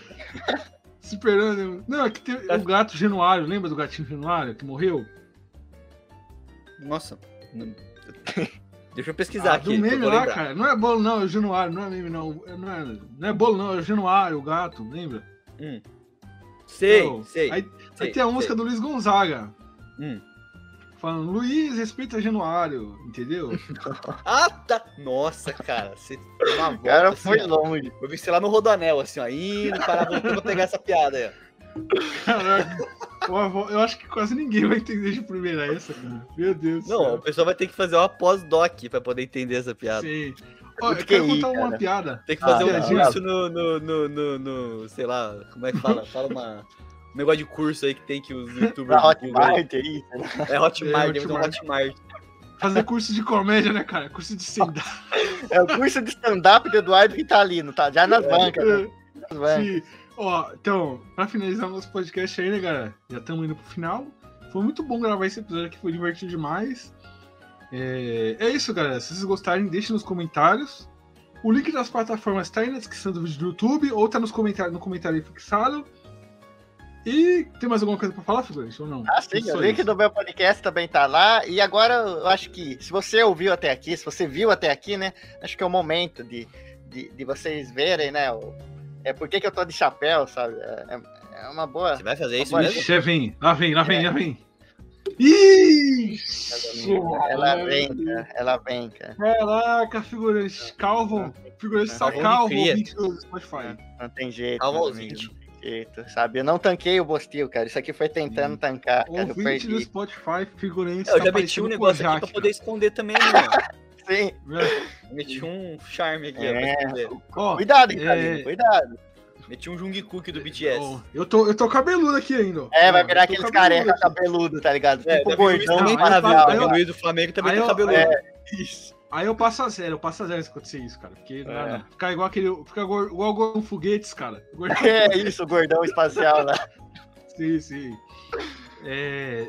Superando. Não, é que tem o gato Januário. Lembra do gatinho Januário que morreu? Nossa. Deixa eu pesquisar Ah, aqui. do meme lá, lembrar. cara. Não é bolo, não, é o Januário. Não é meme, não. É- Não é, não é bolo, não. É o Januário, o gato. Lembra? Sei, Então, sei. Aí, sei, aí tem a música sei. do Luiz Gonzaga. Hum. Falando, Luiz, respeita Januário. Entendeu? Ah, tá. Nossa, cara. Você deu uma O volta, cara assim, foi ó. longe. Eu vi você lá no Rodoanel, assim, ó. Indo, parar, voltando pra pegar essa piada aí, ó. Caraca. o Eu acho que quase ninguém vai entender de primeira essa, cara. Meu Deus Não, céu. o pessoal vai ter que fazer uma pós-doc pra poder entender essa piada. Sim. Ó, eu Que quero contar uma cara? piada. Tem que fazer Ah, um não, curso no, no, no, no, no- Sei lá, como é que fala? Fala uma. Um negócio de curso aí que tem que os youtubers. Da divulgam aí. Hotmart aí. É Hotmart, É, deve um Hotmart. Hotmart. Fazer curso de comédia, né, cara? Curso de stand-up. É o curso de stand-up do Eduardo Vitalino, tá? Já nas bancas. né? Nas bancas. Sim. Ó, então, pra finalizar o nosso podcast aí, né, galera? Já estamos indo pro final. Foi muito bom gravar esse episódio aqui, foi divertido demais. É, é isso, galera. Se vocês gostarem, deixem nos comentários. O link das plataformas tá aí na descrição do vídeo do YouTube, ou tá nos comentários, no comentário aí fixado. E tem mais alguma coisa pra falar, figurante, ou não? Ah, sim, Só o link isso. do meu podcast também tá lá. E agora eu acho que, se você ouviu até aqui, se você viu até aqui, né? Acho que é o momento de, de, de vocês verem, né? O, é por que, que eu tô de chapéu, sabe? É, é uma boa. Você vai fazer isso mesmo? Ixi, vem, lá vem, lá vem, É. lá vem. Ixi! Ela vem, cara. Ela vem, cara. Caraca, figurante calvo. Figurante está Calvo ouvinte do Spotify. Não tem jeito. Tem jeito, sabe? Eu não tanquei o Bostil, cara. Isso aqui foi tentando tancar, cara. Eu Ouvinte do perdi. Spotify, figurante Eu está já meti um negócio o aqui pra poder esconder também, né? mano? Sim. Meti um charme aqui, É. pra esconder. Ó, Cuidado, É. Vitalino. Cuidado. Meti um Jungkook do BTS. Ó, eu, tô, eu tô cabeludo aqui ainda. É, vai virar eu aqueles cabeludo careca aqui. cabeludo, tá ligado? É, tipo gordão tá eu maravilhoso. eu- Luiz do Flamengo também aí tá eu- cabeludo. é. Isso. Aí eu passo a zero, eu passo a zero se acontecer isso, cara. Porque não, É. não. ficar igual aquele. Ficar igual, igual o Gordão Foguetes, cara. Gordão É isso, o gordão espacial lá. Sim, sim. É...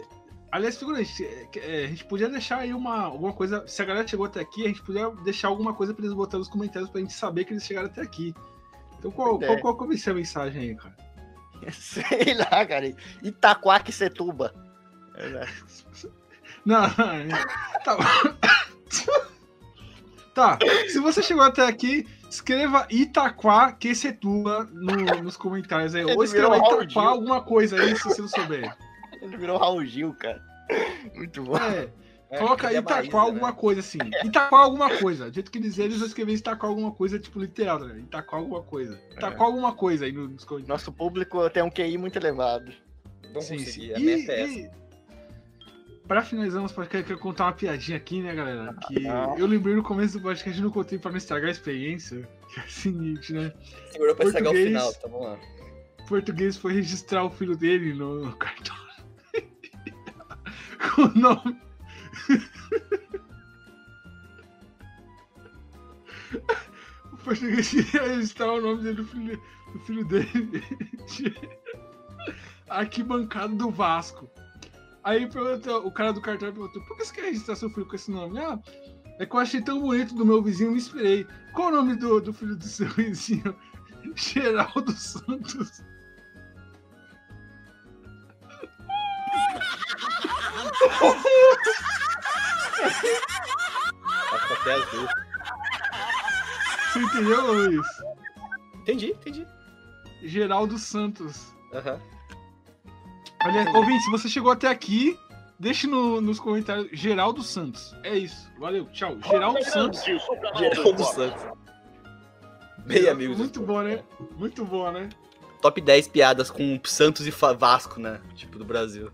Aliás, figurante, é, é, a gente podia deixar aí uma, alguma coisa. Se a galera chegou até aqui, a gente podia deixar alguma coisa pra eles botar nos comentários pra gente saber que eles chegaram até aqui. Então, qual, Ideia. qual, qual que vai ser a mensagem aí, cara? Sei lá, cara. Itaquaquecetuba. É, né? Não, não, tá. Tá, se você chegou até aqui, escreva Itaquá Quecetuba no, nos comentários aí. Ele Ou escreva Itaquá alguma coisa aí, se você não souber. Ele virou Raul Gil, cara. Muito bom. É. É, Coloca a Itaquá Maísa, alguma né? coisa assim. Itaquá alguma coisa. Do jeito que eles eles vão escrever Itaquá alguma coisa, tipo literal, né? Itaquá alguma coisa. Itaquá alguma coisa aí no- nos comentários. Nosso público tem um QI muito elevado. Vamos Sim, sim. a E- é essa. e- Pra finalizar, pode- quero, contar uma piadinha aqui, né, galera? Que Ah. eu lembrei no começo do podcast, não contei pra não estragar a experiência. Que é o seguinte, né? Segurou pra estragar o final, tá bom? O português foi registrar o filho dele no, cartório. Com o nome. o português ia registrar o nome dele do filho, do filho dele. de Arquibancada do Vasco. Aí perguntou, o cara do cartório perguntou: por que você quer registrar seu filho com esse nome? Ah, é que eu achei tão bonito do meu vizinho, me inspirei. Qual o nome do, do filho do seu vizinho? Geraldo Santos. Com a pé azul. Você entendeu, Luiz? Entendi, entendi. Geraldo Santos. Aham. Aliás, ouvinte, se você chegou até aqui, deixe no- nos comentários Geraldo Santos. É isso. Valeu, tchau. Geraldo Santos. Geraldo Santos. Bem amigos. Muito bom, né? Muito bom, né? Top 10 piadas com Santos e Vasco, né? Tipo, do Brasil.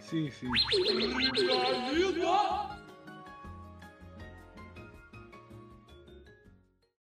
Sim, sim.